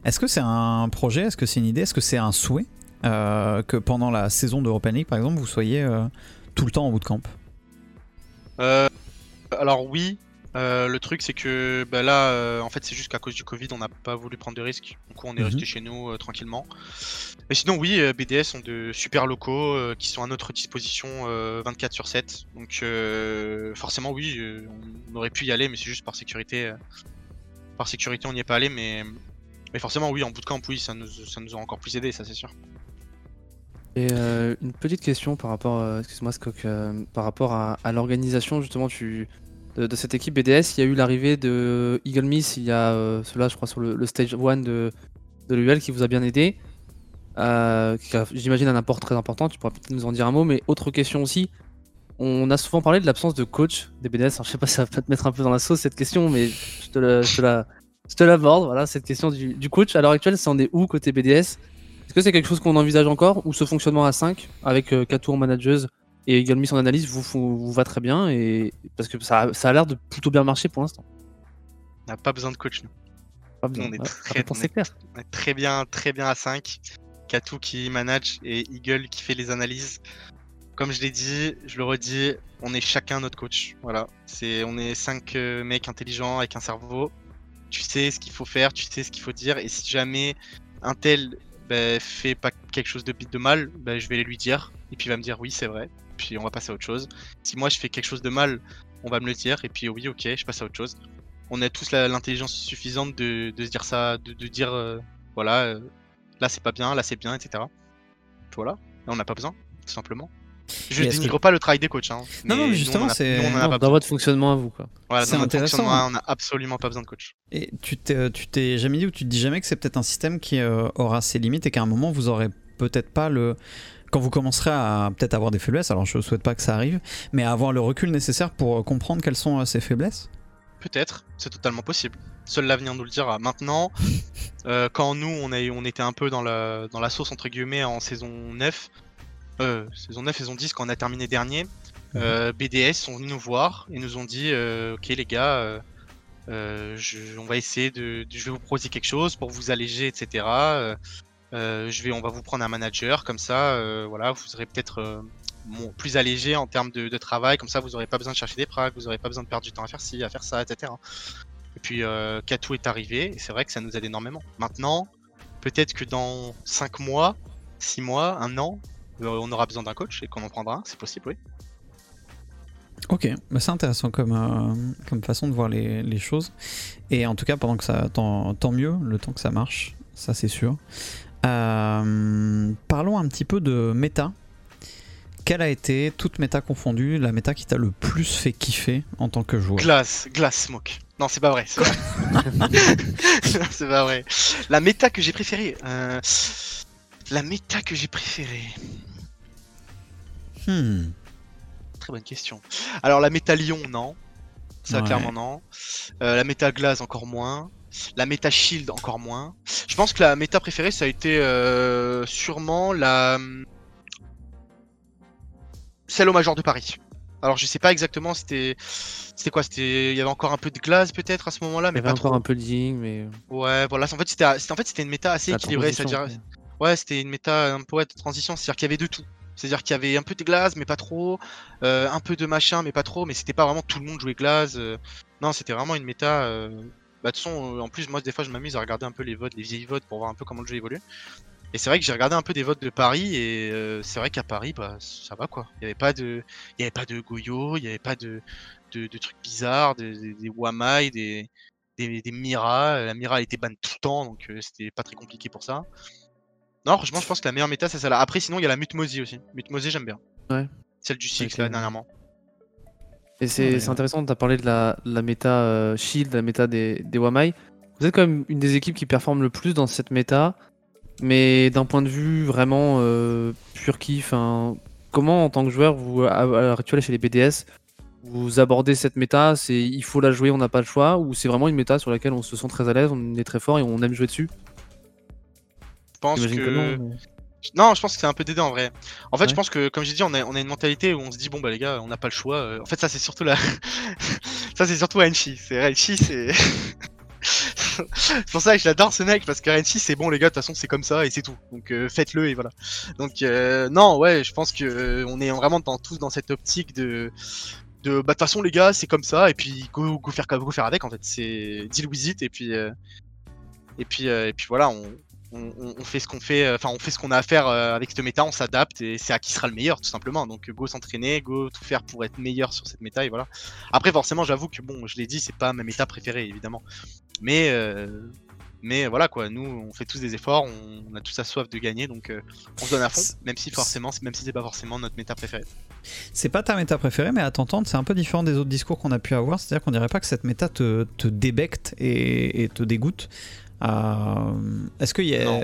Est-ce que c'est un projet? Est-ce que c'est une idée? Est-ce que c'est un souhait euh, que pendant la saison d'European League, par exemple, vous soyez euh, tout le temps en bootcamp Euh, alors oui, euh, le truc c'est que bah, là, euh, en fait, c'est juste qu'à cause du Covid, on n'a pas voulu prendre de risques. Donc on est Mhm. resté chez nous euh, tranquillement. Mais sinon, oui, euh, BDS ont de super locaux euh, qui sont à notre disposition euh, 24 sur 7. Donc euh, forcément, oui, euh, on aurait pu y aller, mais c'est juste par sécurité. Par sécurité, on n'y est pas allé, mais mais forcément, oui, en bootcamp, oui, ça nous, ça nous a encore plus aidé, ça c'est sûr. Et euh, une petite question par rapport, euh, excuse-moi euh, par rapport à, l'organisation justement tu, de, cette équipe BDS. Il y a eu l'arrivée de Eagle Miss, il y a euh, cela je crois sur le, stage 1 de, de l'UL qui vous a bien aidé. J'imagine un apport très important, tu pourras peut-être nous en dire un mot, mais autre question aussi. On a souvent parlé de l'absence de coach des BDS. Alors, je sais pas si ça va te mettre un peu dans la sauce cette question, mais je te, la- je te la, je te l'aborde. Voilà, cette question du, du coach. À l'heure actuelle, ça en est où côté BDS Est-ce que c'est quelque chose qu'on envisage encore ou ce fonctionnement à 5 avec euh, Katou en manageuse et également son analyse vous, vous, vous va très bien et parce que ça, a- ça a l'air de plutôt bien marcher pour l'instant. On n'a pas besoin de coach. nous. Pas besoin. On est Ouais, très- réponse on est claire. On est très bien, très bien à 5. Katou qui manage et Eagle qui fait les analyses. Comme je l'ai dit, je le redis, on est chacun notre coach. Voilà, c'est on est cinq euh, mecs intelligents avec un cerveau. Tu sais ce qu'il faut faire, tu sais ce qu'il faut dire, et si jamais un tel ben, fait pas quelque chose de, mal, ben, je vais lui dire, et puis il va me dire oui c'est vrai, puis on va passer à autre chose. Si moi je fais quelque chose de mal, on va me le dire, et puis oui ok, je passe à autre chose. On a tous l'intelligence suffisante de, se dire ça, de, dire euh, voilà, euh, là c'est pas bien, là c'est bien, etc. Voilà, là on n'a pas besoin, tout simplement. Je dénigre pas le travail des coachs. Hein, Non, non, mais justement, c'est- Non, dans votre fonctionnement à vous quoi. Voilà, C'est dans notre intéressant, fonctionnement, hein. on a absolument pas besoin de coach. Et tu t'es, tu t'es jamais dit ou tu te dis jamais que c'est peut-être un système qui euh, aura ses limites et qu'à un moment vous aurez peut-être pas le. Quand vous commencerez à peut-être avoir des faiblesses, alors je ne souhaite pas que ça arrive, mais à avoir le recul nécessaire pour euh, comprendre quelles sont euh, ces faiblesses? Peut-être, c'est totalement possible. Seul l'avenir nous le dira. Maintenant, euh, quand nous, on, a, on était un peu dans la, dans la sauce, entre guillemets, en saison 9, euh, saison 9, saison 10, quand on a terminé dernier, euh, BDS sont venus nous voir et nous ont dit euh, Ok, les gars, je- on va essayer de, de- Je vais vous proposer quelque chose pour vous alléger, etc. Je vais, on va vous prendre un manager, comme ça, voilà, vous serez peut-être bon, plus allégé en termes de, de travail, comme ça, vous n'aurez pas besoin de chercher des prags, vous n'aurez pas besoin de perdre du temps à faire ci, à faire ça, etc. Et puis euh, Katou est arrivé, et c'est vrai que ça nous aide énormément. Maintenant, peut-être que dans 5 mois, 6 mois, un an, on aura besoin d'un coach et qu'on en prendra un, c'est possible, oui. Ok, bah c'est intéressant comme, euh, comme façon de voir les, les choses. Et en tout cas, pendant que ça, tant, tant mieux, le temps que ça marche, ça c'est sûr. Euh, parlons un petit peu de méta. Quelle a été, toute méta confondue, la méta qui t'a le plus fait kiffer en tant que joueur? Glace, glace smoke. Non, c'est pas vrai. C'est vrai. Non, c'est pas vrai. La méta que j'ai préférée. euh, La méta que j'ai préférée. Hmm. Très bonne question. Alors la méta Lion, non. Ça Ouais. clairement non. Euh, la méta Glace encore moins. La méta Shield encore moins. Je pense que la méta préférée ça a été euh, sûrement la celle au Major de Paris. Alors je sais pas exactement c'était c'était quoi? C'était il y avait encore un peu de glace peut-être à ce moment-là Il y mais avait pas encore trop. un peu de ying, mais. Ouais voilà en fait c'était en fait c'était une méta assez la équilibrée c'est-à-dire. Ouais, c'était une méta un peu ouais, de transition, c'est-à-dire qu'il y avait de tout. C'est-à-dire qu'il y avait un peu de glace, mais pas trop, euh, un peu de machin, mais pas trop, mais c'était pas vraiment tout le monde jouait glace. euh. Non, c'était vraiment une méta. euh, Bah, de euh, en plus, moi, des fois, je m'amuse à regarder un peu les votes, les vieilles votes pour voir un peu comment le jeu évolue. Et c'est vrai que j'ai regardé un peu des votes de Paris, et c'est vrai qu'à Paris, bah, ça va quoi. Il y avait pas de, il y avait pas de Goyo, il y avait pas de, de, trucs bizarres, des, Wamai, des, des, Mira. La Mira était ban tout le temps, donc c'était pas très compliqué pour ça. Non, franchement, je pense que la meilleure méta, c'est celle-là. Après, sinon, il y a la Mutmosi aussi. Mutmosi, j'aime bien. Ouais. Celle du Six, là, dernièrement. Et c'est Ouais. c'est intéressant, tu as parlé de la, la méta euh, Shield, la méta des, des Wamai. Vous êtes quand même une des équipes qui performe le plus dans cette méta, mais d'un point de vue vraiment euh, pur kiff, hein, comment en tant que joueur, vous, à, à l'heure actuelle chez les BDS, vous abordez cette méta? C'est il faut la jouer, on n'a pas le choix, ou c'est vraiment une méta sur laquelle on se sent très à l'aise, on est très fort et on aime jouer dessus? Pense que. J'imagine que non, mais- Non, je pense que c'est un peu deux en vrai. En fait, Ouais. je pense que, comme j'ai dit, on a, on a une mentalité où on se dit, bon, bah les gars, on n'a pas le choix. Euh, En fait, ça, c'est surtout la. ça, c'est surtout Renchi. C'est Renchi, c'est. c'est pour ça que je l'adore ce mec, parce que Renchi, c'est bon, les gars, de toute façon, c'est comme ça et c'est tout. Donc, euh, faites-le et voilà. Donc, euh, non, ouais, je pense que euh, on est vraiment dans, tous dans cette optique de. De, bah, de toute façon, les gars, c'est comme ça, et puis go, go, faire, go faire avec, en fait. C'est deal with it, et puis. et puis, et puis voilà, on, on, on- on fait ce qu'on fait, euh, enfin on fait ce qu'on a à faire euh, avec cette méta, on s'adapte et c'est à qui sera le meilleur tout simplement. Donc go s'entraîner, go tout faire pour être meilleur sur cette méta et voilà. Après forcément j'avoue que bon, je l'ai dit, c'est pas ma méta préférée évidemment. Mais euh, mais voilà quoi, nous on fait tous des efforts, on, on a tous la soif de gagner donc euh, on se donne à fond, même si forcément, même si c'est pas forcément notre méta préférée. C'est pas ta méta préférée, mais à t'entendre, c'est un peu différent des autres discours qu'on a pu avoir. C'est-à-dire qu'on dirait pas que cette méta te, te débecte et, et te dégoûte. Euh, Est-ce qu'il y a. Non.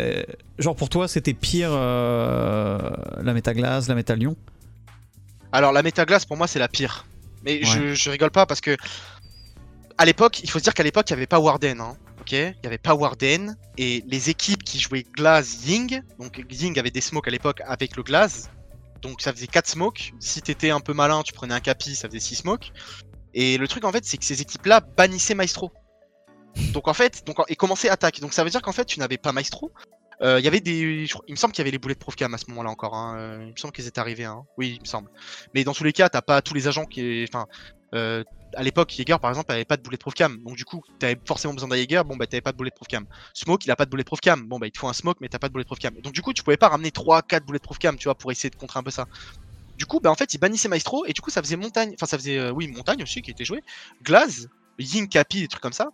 Genre pour toi, c'était pire euh, la méta glace, la méta lion? Alors la méta glace pour moi c'est la pire. Mais je, je rigole pas parce que à l'époque, il faut se dire qu'à l'époque il n'y avait pas Warden. Hein. ok? Il y avait pas Warden, et les équipes qui jouaient Glaze Ying, donc Ying avait des smokes à l'époque avec le Glaze, donc ça faisait 4 smokes. Si t'étais un peu malin, tu prenais un capi, ça faisait 6 smokes. Et le truc en fait, c'est que ces équipes-là bannissaient Maestro. Donc en fait, donc, et commençaient attaque. Donc ça veut dire qu'en fait, tu n'avais pas Maestro. Euh, Il y avait des. Il me semble qu'il y avait les boulets de prof cam à ce moment-là encore. hein. Euh, Il me semble qu'ils étaient arrivés. hein. Oui, il me semble. Mais dans tous les cas, t'as pas tous les agents qui. Enfin. euh, à l'époque, Jaeger par exemple avait pas de boulet de prof cam. Donc du coup, t'avais forcément besoin d'un Jaeger. Bon bah t'avais pas de boulet de prof cam. Smoke, il a pas de boulet de prof cam. Bon bah il te faut un smoke, mais t'as pas de boulet de prof cam. Donc du coup, tu pouvais pas ramener 3-4 boulets de prof cam, tu vois, pour essayer de contrer un peu ça. Du coup, bah en fait, il bannissait Maestro et du coup, ça faisait montagne. Enfin, ça faisait, oui, montagne aussi qui était joué. Glaze, Ying, Capi, des trucs comme ça.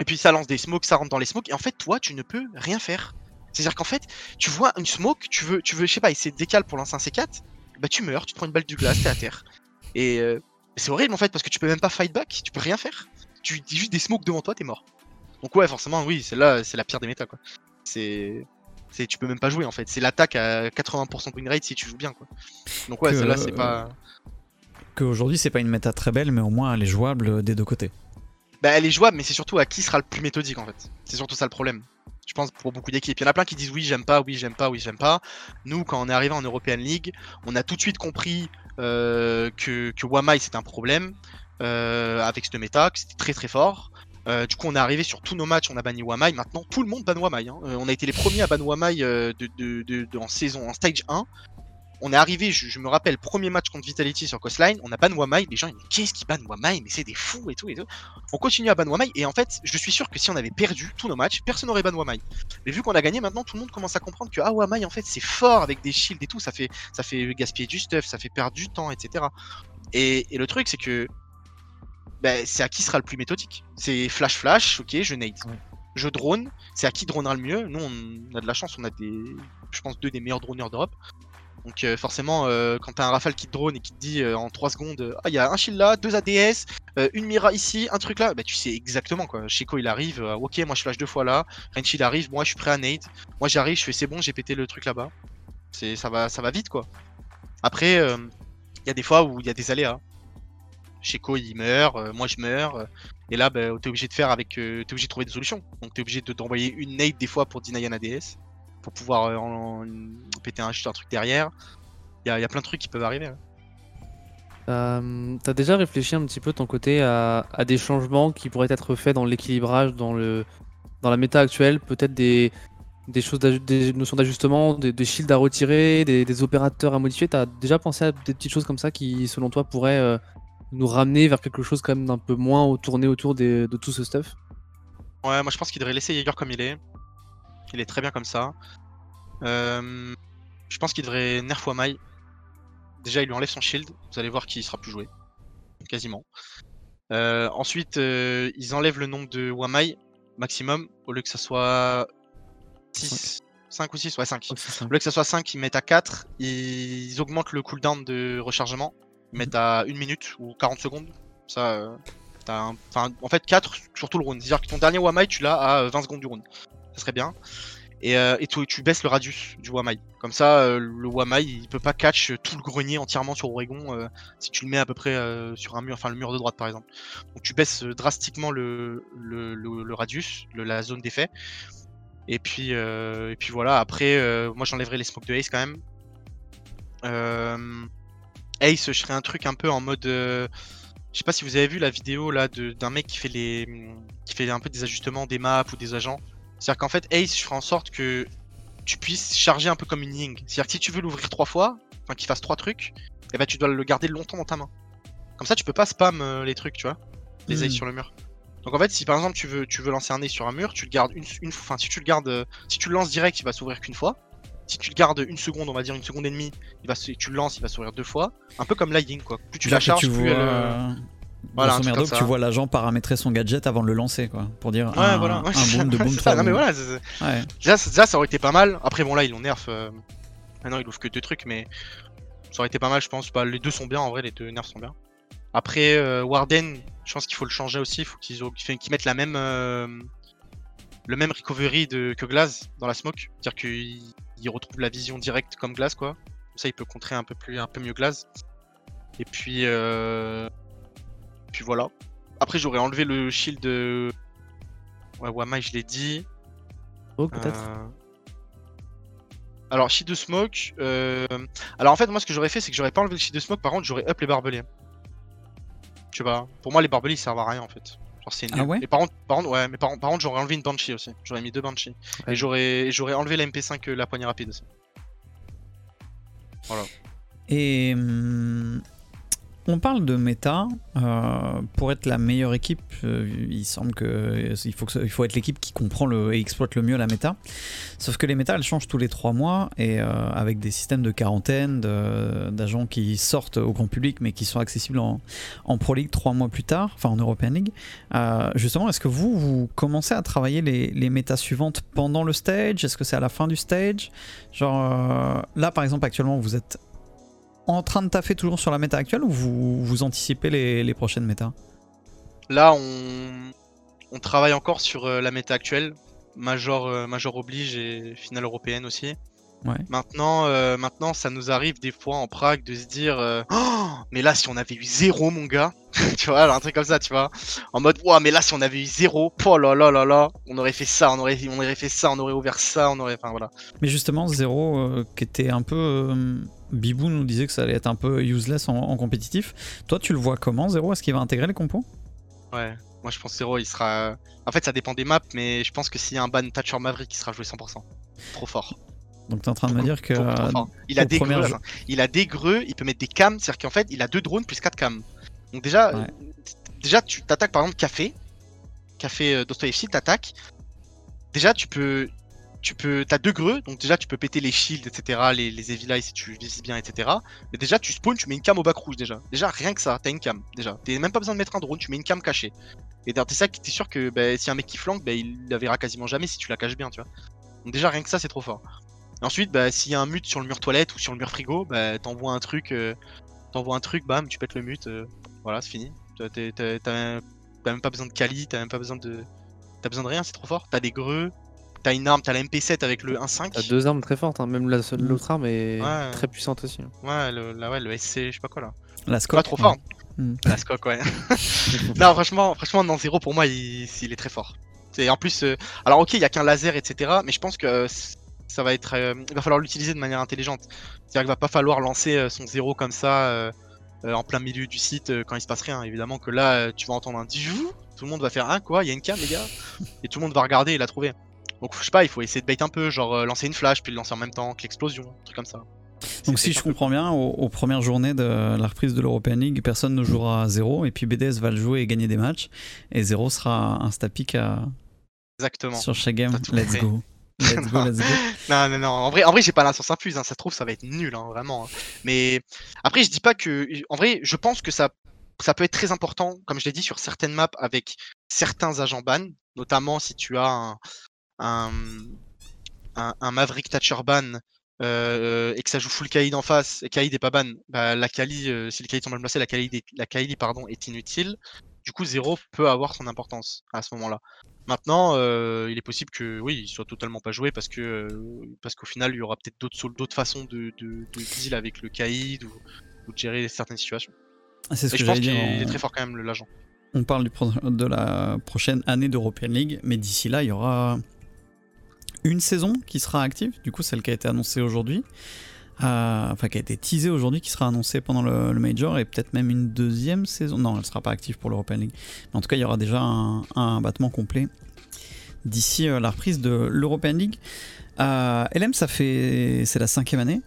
Et puis ça lance des smokes, ça rentre dans les smokes. Et en fait, toi, tu ne peux rien faire. C'est-à-dire qu'en fait, tu vois une smoke, tu veux, tu veux, je sais pas, essayer de décaler pour lancer un C4, bah tu meurs, tu te prends une balle du glace, t'es à terre. Et euh, c'est horrible en fait parce que tu peux même pas fight back, tu peux rien faire. Tu dis juste des smokes devant toi, t'es mort. Donc ouais, forcément, oui, c'est là, c'est la pire des méta quoi. C'est, c'est, tu peux même pas jouer en fait. C'est l'attaque à 80% de win rate si tu joues bien quoi. Donc ouais, celle-là c'est euh, pas. Qu'aujourd'hui, c'est pas une méta très belle, mais au moins elle est jouable des deux côtés. Bah, elle est jouable, mais c'est surtout à qui sera le plus méthodique en fait. C'est surtout ça le problème. Je pense pour beaucoup d'équipes. Il y en a plein qui disent oui, j'aime pas, oui, j'aime pas, oui, j'aime pas. Nous, quand on est arrivé en European League, on a tout de suite compris euh, que, Wamai c'était un problème euh, avec ce méta, que c'était très très fort. Euh, du coup, on est arrivé sur tous nos matchs, on a banni Wamai. Maintenant, tout le monde banne Wamai. hein. On a été les premiers à ban Wamai en saison, en stage 1. On est arrivé, je, je me rappelle, premier match contre Vitality sur Coastline, on a ban Wamai. Les gens, ils me disent qu'est-ce qu'ils bannent Wamai Mais c'est des fous et tout et tout. On continue à ban Wamai et en fait, je suis sûr que si on avait perdu tous nos matchs, personne n'aurait ban Wamai. Mais vu qu'on a gagné, maintenant tout le monde commence à comprendre que ah Wamai en fait c'est fort avec des shields et tout, ça fait ça fait gaspiller du stuff, ça fait perdre du temps, etc. Et, et le truc c'est que ben, c'est à qui sera le plus méthodique. C'est flash flash, ok, je nade. Ouais. Je drone, c'est à qui dronera le mieux. Nous on a de la chance, on a des, je pense deux des meilleurs droneurs d'Europe. Donc euh, forcément, euh, quand t'as un rafale qui te drone et qui te dit euh, en 3 secondes, ah il y a un shield là, deux ADS, une Mira ici, un truc là, bah tu sais exactement quoi. Sheko il arrive, ok moi je flash deux fois là, Renchi il arrive, moi je suis prêt à nade, moi j'arrive, je fais c'est bon, j'ai pété le truc là-bas. C'est ça va ça va vite quoi. Après il y a des fois où il y a des aléas. Sheko il meurt, moi je meurs, et là bah, t'es obligé de faire avec, t'es obligé de trouver des solutions. Donc t'es obligé de t'envoyer une nade des fois pour deny un ADS, pour pouvoir euh, en- en- péter un, un truc derrière. Il y, a- il y a plein de trucs qui peuvent arriver. Euh, T'as déjà réfléchi un petit peu ton côté à, à des changements qui pourraient être faits dans l'équilibrage, dans, le, dans la méta actuelle? Peut-être des, des choses, des notions d'ajustement, des, des shields à retirer, des, des opérateurs à modifier? T'as déjà pensé à des petites choses comme ça qui, selon toi, pourraient euh, nous ramener vers quelque chose quand même d'un peu moins tourné autour des- de tout ce stuff? Ouais, moi je pense qu'il devrait laisser Jaeger comme il est. Il est très bien comme ça. Euh, je pense qu'il devrait nerf Wamai. Déjà, il lui enlève son shield. Vous allez voir qu'il sera plus joué. Quasiment. Euh, ensuite, euh, ils enlèvent le nombre de Wamai maximum. Au lieu que ça soit 6. 5 ou 6 Ouais, 5. Oh, c'est ça. Au lieu que ça soit 5, ils mettent à 4. Ils augmentent le cooldown de rechargement. Ils mettent à 1 minute ou 40 secondes. Ça, un- enfin, en fait 4 sur tout le round. C'est-à-dire que ton dernier Wamai, tu l'as à euh, 20 secondes du round. Serait bien. Et, euh, et tu, tu baisses le radius du Wamai. Comme ça, euh, le Wamai, il peut pas catch tout le grenier entièrement sur Oregon euh, si tu le mets à peu près sur un mur, enfin le mur de droite par exemple. Donc tu baisses drastiquement le, le, le- radius, la zone d'effet. Et puis, et puis voilà, après, moi j'enlèverai les smokes de Ace quand même. Ace, je ferai un truc un peu en mode. je sais pas si vous avez vu la vidéo là d'un mec qui fait les, qui fait un peu des ajustements des maps ou des agents. C'est-à-dire qu'en fait, Ace, je ferai en sorte que tu puisses charger un peu comme une Ying. C'est-à-dire que si tu veux l'ouvrir trois fois, enfin qu'il fasse trois trucs, et ben tu dois le garder longtemps dans ta main. Comme ça, tu peux pas spam euh, les trucs, tu vois, les. Ace sur le mur. Donc en fait, si par exemple tu veux, tu veux lancer un nez sur un mur, tu le gardes une, une fois. Enfin, si tu le gardes, euh, si tu le lances direct, il va s'ouvrir qu'une fois. Si tu le gardes une seconde, on va dire une seconde et demie, il va se- tu le lances, il va s'ouvrir deux fois. Un peu comme la Ying, quoi. Plus tu la charges, plus elle. euh, voilà, grosso merdo, tu vois l'agent paramétrer son gadget avant de le lancer, quoi, pour dire Ouais, un, voilà. un boom, deux Ouais, trois ça. Non mais voilà, Ouais. Déjà, ça aurait été pas mal. Après, bon, là, ils l'ont nerf. euh, Maintenant, il ouvre que deux trucs, mais ça aurait été pas mal, je pense. Bah, les deux sont bien, en vrai, les deux nerfs sont bien. Après, euh, Warden, je pense qu'il faut le changer aussi. Il faut qu'ils mettent la même, euh, le même recovery de, que Glaze dans la smoke. C'est-à-dire qu'il il retrouve la vision directe comme Glaze, quoi. Comme ça, il peut contrer un peu, plus, un peu mieux Glaze. Et puis, euh, puis voilà. Après, j'aurais enlevé le shield de, Ouais, Wamai, je l'ai dit. Oh, peut-être. Euh, Alors, Shield de Smoke. euh, Alors, en fait, moi, ce que j'aurais fait, c'est que j'aurais pas enlevé le Shield de Smoke. Par contre, j'aurais up les barbelés. Tu vois, pour moi, les barbelés, ils servent à rien en fait. Genre, c'est Ah ouais Et par contre, par contre, ouais, mais par, par contre, j'aurais enlevé une Banshee aussi. J'aurais mis deux Banshee. Ouais. Et j'aurais j'aurais enlevé la MP5, euh, la poignée rapide aussi. Et hum, on parle de méta. euh, pour être la meilleure équipe, euh, il semble que il faut, être l'équipe qui comprend et exploite le mieux la méta. Sauf que les méta, elles changent tous les trois mois et euh, avec des systèmes de quarantaine, d'agents qui sortent au grand public mais qui sont accessibles en, Pro League trois mois plus tard, enfin en European League. Justement, est-ce que vous, vous commencez à travailler les, les méta suivantes pendant le stage? Est-ce que c'est à la fin du stage? Genre là, par exemple, actuellement, vous êtes en train de taffer toujours sur la méta actuelle ou vous, vous anticipez les, les prochaines méta? Là, on, on travaille encore sur euh, la méta actuelle. Major, euh, Major oblige et finale européenne aussi. Ouais. Maintenant, euh, maintenant, ça nous arrive des fois en Prague de se dire Oh, mais là, si on avait eu zéro, mon gars, tu vois, un truc comme ça, tu vois, en mode Ouah, mais là, si on avait eu zéro, oh là là là là, on aurait fait ça, on aurait, on aurait fait ça, on aurait ouvert ça, on aurait, enfin voilà. Mais justement, euh, qui était un peu. Bibou nous disait que ça allait être un peu useless en, en compétitif. Toi, tu le vois comment, Zero Est-ce qu'il va intégrer les compos Ouais, moi je pense zéro, il sera. En fait, ça dépend des maps, mais je pense que s'il y a un ban Thatcher Maverick, il sera joué 100%. Trop fort. Donc, t'es en train de me dire que. Euh. Il a des greux, jeu- attends. il a des greux, il peut mettre des cams, c'est-à-dire qu'en fait, il a deux drones plus quatre cams. Donc déjà, Ouais. euh, déjà tu t'attaques par exemple café, café euh, Dostoevsky, t'attaques. Déjà, tu peux, tu peux, t'as deux greux, donc déjà tu peux péter les shields, etc., les, les si tu vises bien, etc. Mais déjà, tu spawns, tu mets une cam au bac rouge déjà. Déjà, rien que ça, t'as une cam déjà. T'as même pas besoin de mettre un drone, tu mets une cam cachée. Et t'es ça, t'es sûr que bah, si un mec qui flanque, bah, il la verra quasiment jamais si tu la caches bien, tu vois. Donc déjà, rien que ça, c'est trop fort. Ensuite, bah, s'il y a un mute sur le mur toilette ou sur le mur frigo, bah, t'envoies un truc, euh, t'envoies un truc, bam, tu pètes le mute, euh, voilà, c'est fini. T'as même pas besoin de Kali, t'as même pas besoin de, t'as besoin de rien, c'est trop fort. T'as des greux, t'as une arme, t'as la MP7 avec le 1.5. T'as deux armes très fortes, hein. même la- Mm. l'autre arme est Ouais. très puissante aussi. hein. Ouais, le, la- ouais, le SC, je sais pas quoi là. La scope pas trop fort. Mm. La scope, ouais. non, franchement, franchement, non, zéro pour moi, il, il est très fort. C'est en plus, euh, alors ok, il y a qu'un laser, etc. Mais je pense que euh, ça va être, euh, il va falloir l'utiliser de manière intelligente. C'est-à-dire qu'il va pas falloir lancer euh, son zéro comme ça euh, euh, en plein milieu du site euh, quand il se passe rien. Évidemment que là, euh, tu vas entendre un dijou, tout le monde va faire un quoi, il y a une cam les gars, et tout le monde va regarder et la trouver. Donc je sais pas, il faut essayer de bait un peu, genre euh, lancer une flash puis le lancer en même temps que l'explosion, un truc comme ça. Donc, si je comprends bien, aux, aux premières journées de la reprise de l'European League, personne ne jouera à zéro. Et puis BDS va le jouer et gagner des matchs. Et zéro sera un stapic à- Exactement. sur chaque game. Let's go. Let's go, let's go. Non, non, non. En vrai, en vrai j'ai pas science infuse. Hein. Ça se trouve, ça va être nul, hein, vraiment. hein. Mais après, je dis pas que. En vrai, je pense que ça, ça peut être très important, comme je l'ai dit, sur certaines maps avec certains agents ban, notamment si tu as un, un, un, un Maverick Thatcher ban. euh, et que ça joue full Kaïd en face et Kaïd est pas ban, bah, la Kali, euh, si le Kaïd sont mal placés, la Kali, est, la pardon, est inutile. Du coup, zéro peut avoir son importance à ce moment-là. Maintenant, euh, il est possible que oui, il soit totalement pas joué parce que parce qu'au final, il y aura peut-être d'autres d'autres façons de, de, de deal avec le Kaïd ou, ou de gérer certaines situations. Ah, C'est ce Et que je pense qu'il est on- très fort quand même l'agent. On parle du de la prochaine année d'European League, mais d'ici là, il y aura une saison qui sera active, du coup celle qui a été annoncée aujourd'hui, euh, enfin qui a été teasée aujourd'hui, qui sera annoncée pendant le, Major, et peut-être même une deuxième saison. Non, elle sera pas active pour l'European League, mais en tout cas il y aura déjà un, un battement complet d'ici euh, la reprise de l'European League. Euh, LM, ça fait c'est la cinquième année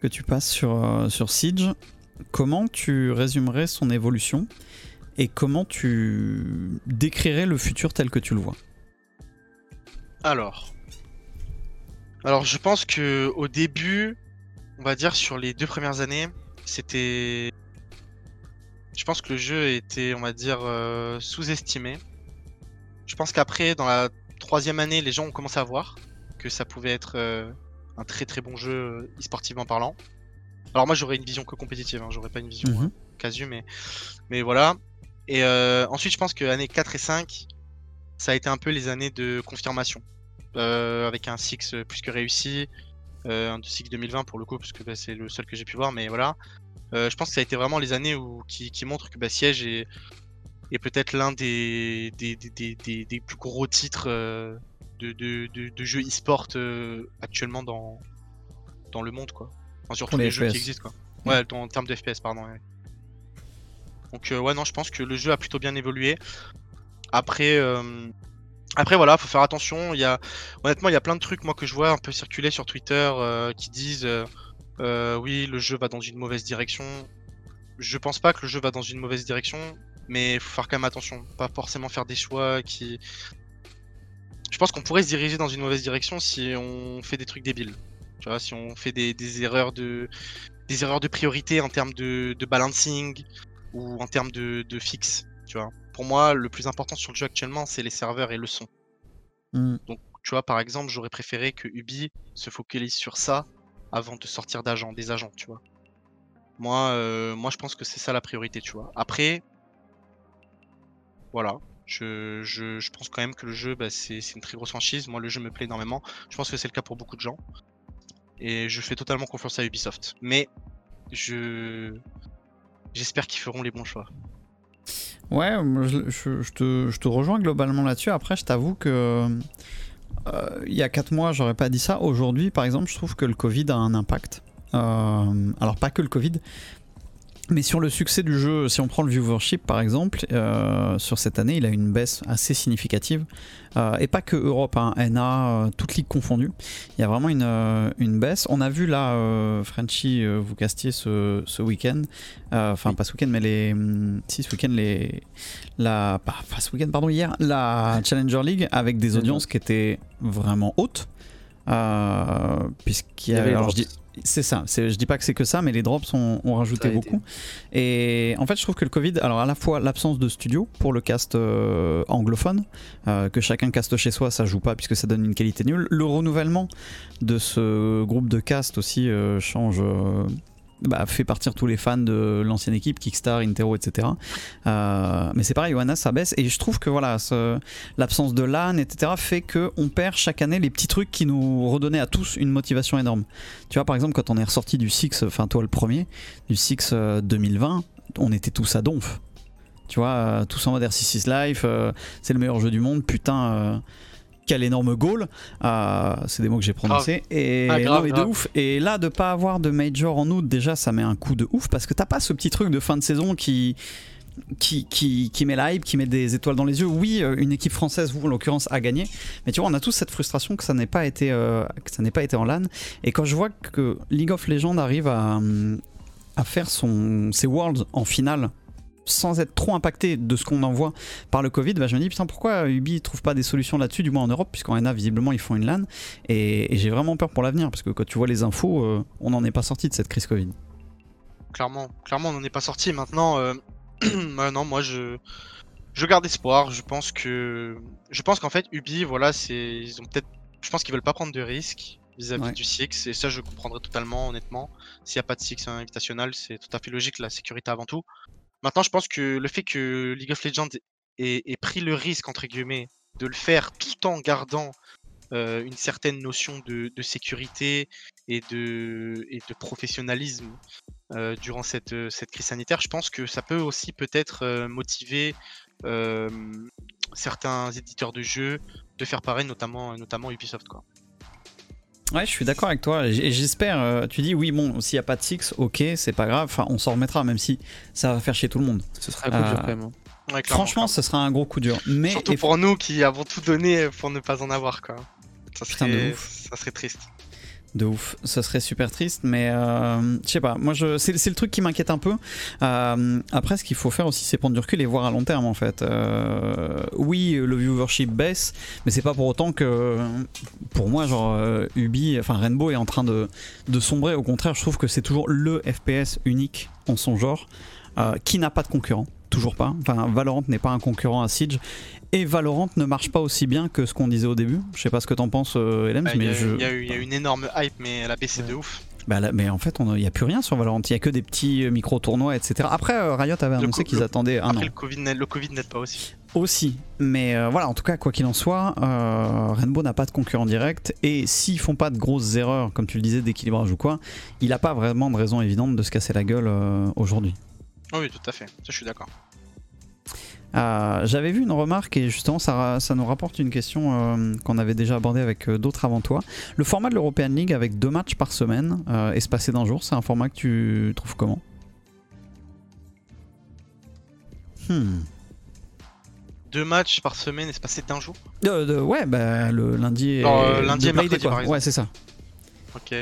que tu passes sur, euh, sur Siege. Comment tu résumerais son évolution et comment tu décrirais le futur tel que tu le vois? Alors, alors je pense que au début, on va dire sur les deux premières années, c'était, je pense que le jeu était, on va dire, euh, sous-estimé. Je pense qu'après, dans la troisième année, les gens ont commencé à voir que ça pouvait être euh, un très très bon jeu euh, e-sportivement parlant. Alors moi, j'aurais une vision que compétitive, hein, j'aurais pas une vision euh, casu, mais mais voilà. Et euh, ensuite, je pense que années 4 et 5, ça a été un peu les années de confirmation. Euh, avec un Six euh, plus que réussi, euh, un Six 2020 pour le coup, parce que bah, c'est le seul que j'ai pu voir, mais voilà. Je pense que ça a été vraiment les années où, qui, qui montrent que bah, Siège est, est peut-être l'un des des, des, des, des, plus gros titres de, de, de, de, jeux e-sport actuellement dans, dans le monde, quoi. Enfin, sur tous les, jeux qui existent, quoi. Ouais, en termes de FPS, pardon. Ouais. Donc, euh, ouais, non, je pense que le jeu a plutôt bien évolué. Après, euh, après voilà, faut faire attention. Il y a, honnêtement, il y a plein de trucs moi que je vois un peu circuler sur Twitter euh, qui disent, oui, le jeu va dans une mauvaise direction. Je pense pas que le jeu va dans une mauvaise direction, mais faut faire quand même attention, pas forcément faire des choix qui. Je pense qu'on pourrait se diriger dans une mauvaise direction si on fait des trucs débiles. Tu vois, si on fait des, erreurs de des erreurs de priorité en termes de, de balancing ou en termes de, de fixe. Tu vois. Pour moi, le plus important sur le jeu actuellement, c'est les serveurs et le son. Mm. Donc, tu vois, par exemple, j'aurais préféré que Ubi se focalise sur ça avant de sortir d'agents, des agents, tu vois. Moi, euh, moi, je pense que c'est ça la priorité, tu vois. Après, voilà, je, je, je, pense quand même que le jeu, bah, c'est une très grosse franchise. Moi, le jeu me plaît énormément. Je pense que c'est le cas pour beaucoup de gens. Et je fais totalement confiance à Ubisoft. Mais je j'espère qu'ils feront les bons choix. Ouais, je, te, rejoins globalement là-dessus. Après, je t'avoue que euh, il y a 4 mois, j'aurais pas dit ça. Aujourd'hui, par exemple, je trouve que le Covid a un impact. Euh, alors, pas que le Covid, mais sur le succès du jeu, si on prend le viewership par exemple, euh, sur cette année, il a une baisse assez significative. Euh, et pas que Europe, hein, NA, euh, toutes ligues confondues. Il y a vraiment une, euh, une baisse. On a vu là, Frenchy, vous castiez ce, ce week-end. Enfin, pas ce week-end, mais les. hum, Si, ce week-end, les. La, pas, pas ce week-end, pardon, hier, la Challenger League avec des audiences qui étaient vraiment hautes. Puisqu'il y avait. alors, je dis, c'est ça, je dis pas que c'est que ça, mais les drops ont, ont rajouté beaucoup. Et en fait, je trouve que le Covid, alors à la fois l'absence de studio pour le cast euh, anglophone, euh, que chacun caste chez soi, ça joue pas puisque ça donne une qualité nulle. Le renouvellement de ce groupe de cast aussi euh, change bah, fait partir tous les fans de l'ancienne équipe, Kickstar, Intero, etc. Euh, mais c'est pareil, Johanna, ça baisse. Et je trouve que voilà, l'absence de LAN, etc., fait qu'on perd chaque année les petits trucs qui nous redonnaient à tous une motivation énorme. Tu vois, par exemple, quand on est ressorti du Six, enfin toi le premier, du Six 2020, on était tous à donf. Tu vois, euh, tous en mode R66 Life, euh, c'est le meilleur jeu du monde, putain euh, quel énorme goal. Euh, c'est des mots que j'ai prononcés. Et, ah, grave, non, et de ouf. Et là, de pas avoir de major en août, déjà, ça met un coup de ouf parce que t'as pas ce petit truc de fin de saison qui. Qui, qui, qui met la hype, qui met des étoiles dans les yeux. Oui, euh, une équipe française, vous en l'occurrence, a gagné. Mais tu vois, on a tous cette frustration que ça n'ait pas été, euh, que ça n'ait pas été en LAN. Et quand je vois que League of Legends arrive à, à faire son, ses Worlds en finale sans être trop impacté de ce qu'on en voit par le Covid, bah je me dis putain pourquoi Ubi trouve pas des solutions là-dessus, du moins en Europe, puisqu'en NA visiblement ils font une LAN, et, et j'ai vraiment peur pour l'avenir, parce que quand tu vois les infos, euh, on n'en est pas sorti de cette crise Covid. Clairement, clairement on n'en est pas sorti. Maintenant, euh... bah non, moi je je garde espoir. Je pense que je pense qu'en fait Ubi, voilà, c'est ils ont peut-être, je pense qu'ils veulent pas prendre de risques vis-à-vis Ouais. du Six, et ça je comprendrais totalement, honnêtement. S'il n'y a pas de Six invitationnel, c'est tout à fait logique, la sécurité avant tout. Maintenant, je pense que le fait que League of Legends ait, pris le risque, entre guillemets, de le faire tout en gardant euh, une certaine notion de, sécurité et de, et de professionnalisme euh, durant cette, euh, cette crise sanitaire, je pense que ça peut aussi peut-être motiver certains éditeurs de jeux de faire pareil, notamment, notamment Ubisoft. Quoi. Ouais, je suis d'accord avec toi, et j'espère, euh, tu dis oui, bon, s'il n'y a pas de Six, ok, c'est pas grave, enfin, on s'en remettra, même si ça va faire chier tout le monde. Ce serait un coup Euh, dur quand même. hein. Ouais, Franchement, ce sera un gros coup dur. Mais Surtout pour nous qui avons tout donné pour ne pas en avoir. Quoi. Ça, Putain, de ouf. ça serait triste. De ouf, ça serait super triste, mais euh, je sais pas, moi c'est, le truc qui m'inquiète un peu. Euh, après, ce qu'il faut faire aussi, c'est prendre du recul et voir à long terme en fait. Euh, oui, le viewership baisse, mais c'est pas pour autant que, pour moi, genre Ubi, enfin Rainbow est en train de, de sombrer. Au contraire, je trouve que c'est toujours le FPS unique en son genre, qui n'a pas de concurrent. Toujours pas. Enfin, Valorant n'est pas un concurrent à Siege. Et Valorant ne marche pas aussi bien que ce qu'on disait au début. Je sais pas ce que t'en penses, euh, Il y, mais je. il y a y une énorme hype, mais elle a baissé de ouf. Bah là- mais en fait, il n'y a plus rien sur Valorant. Il n'y a que des petits euh, micro-tournois, etc. Après, euh, Riot avait annoncé qu'ils attendaient un Après, an le Covid, n'aide- le COVID n'aide pas aussi. aussi. Mais euh, voilà, en tout cas, quoi qu'il en soit, euh, Rainbow n'a pas de concurrent direct. Et s'ils font pas de grosses erreurs, comme tu le disais, d'équilibrage ou quoi, il n'a pas vraiment de raison évidente de se casser la gueule aujourd'hui. Oh oui, tout à fait. Ça, je suis d'accord. Euh, J'avais vu une remarque et justement ça, ça nous rapporte une question euh, qu'on avait déjà abordée avec euh, d'autres avant toi. Le format de l'European League avec deux matchs par semaine, espacés d'un jour, c'est un format que tu trouves comment? Hmm. Deux matchs par semaine espacés d'un jour? De- ouais, bah, le lundi et, euh, lundi et mercredi, quoi. par exemple. Ouais, c'est ça. Ok.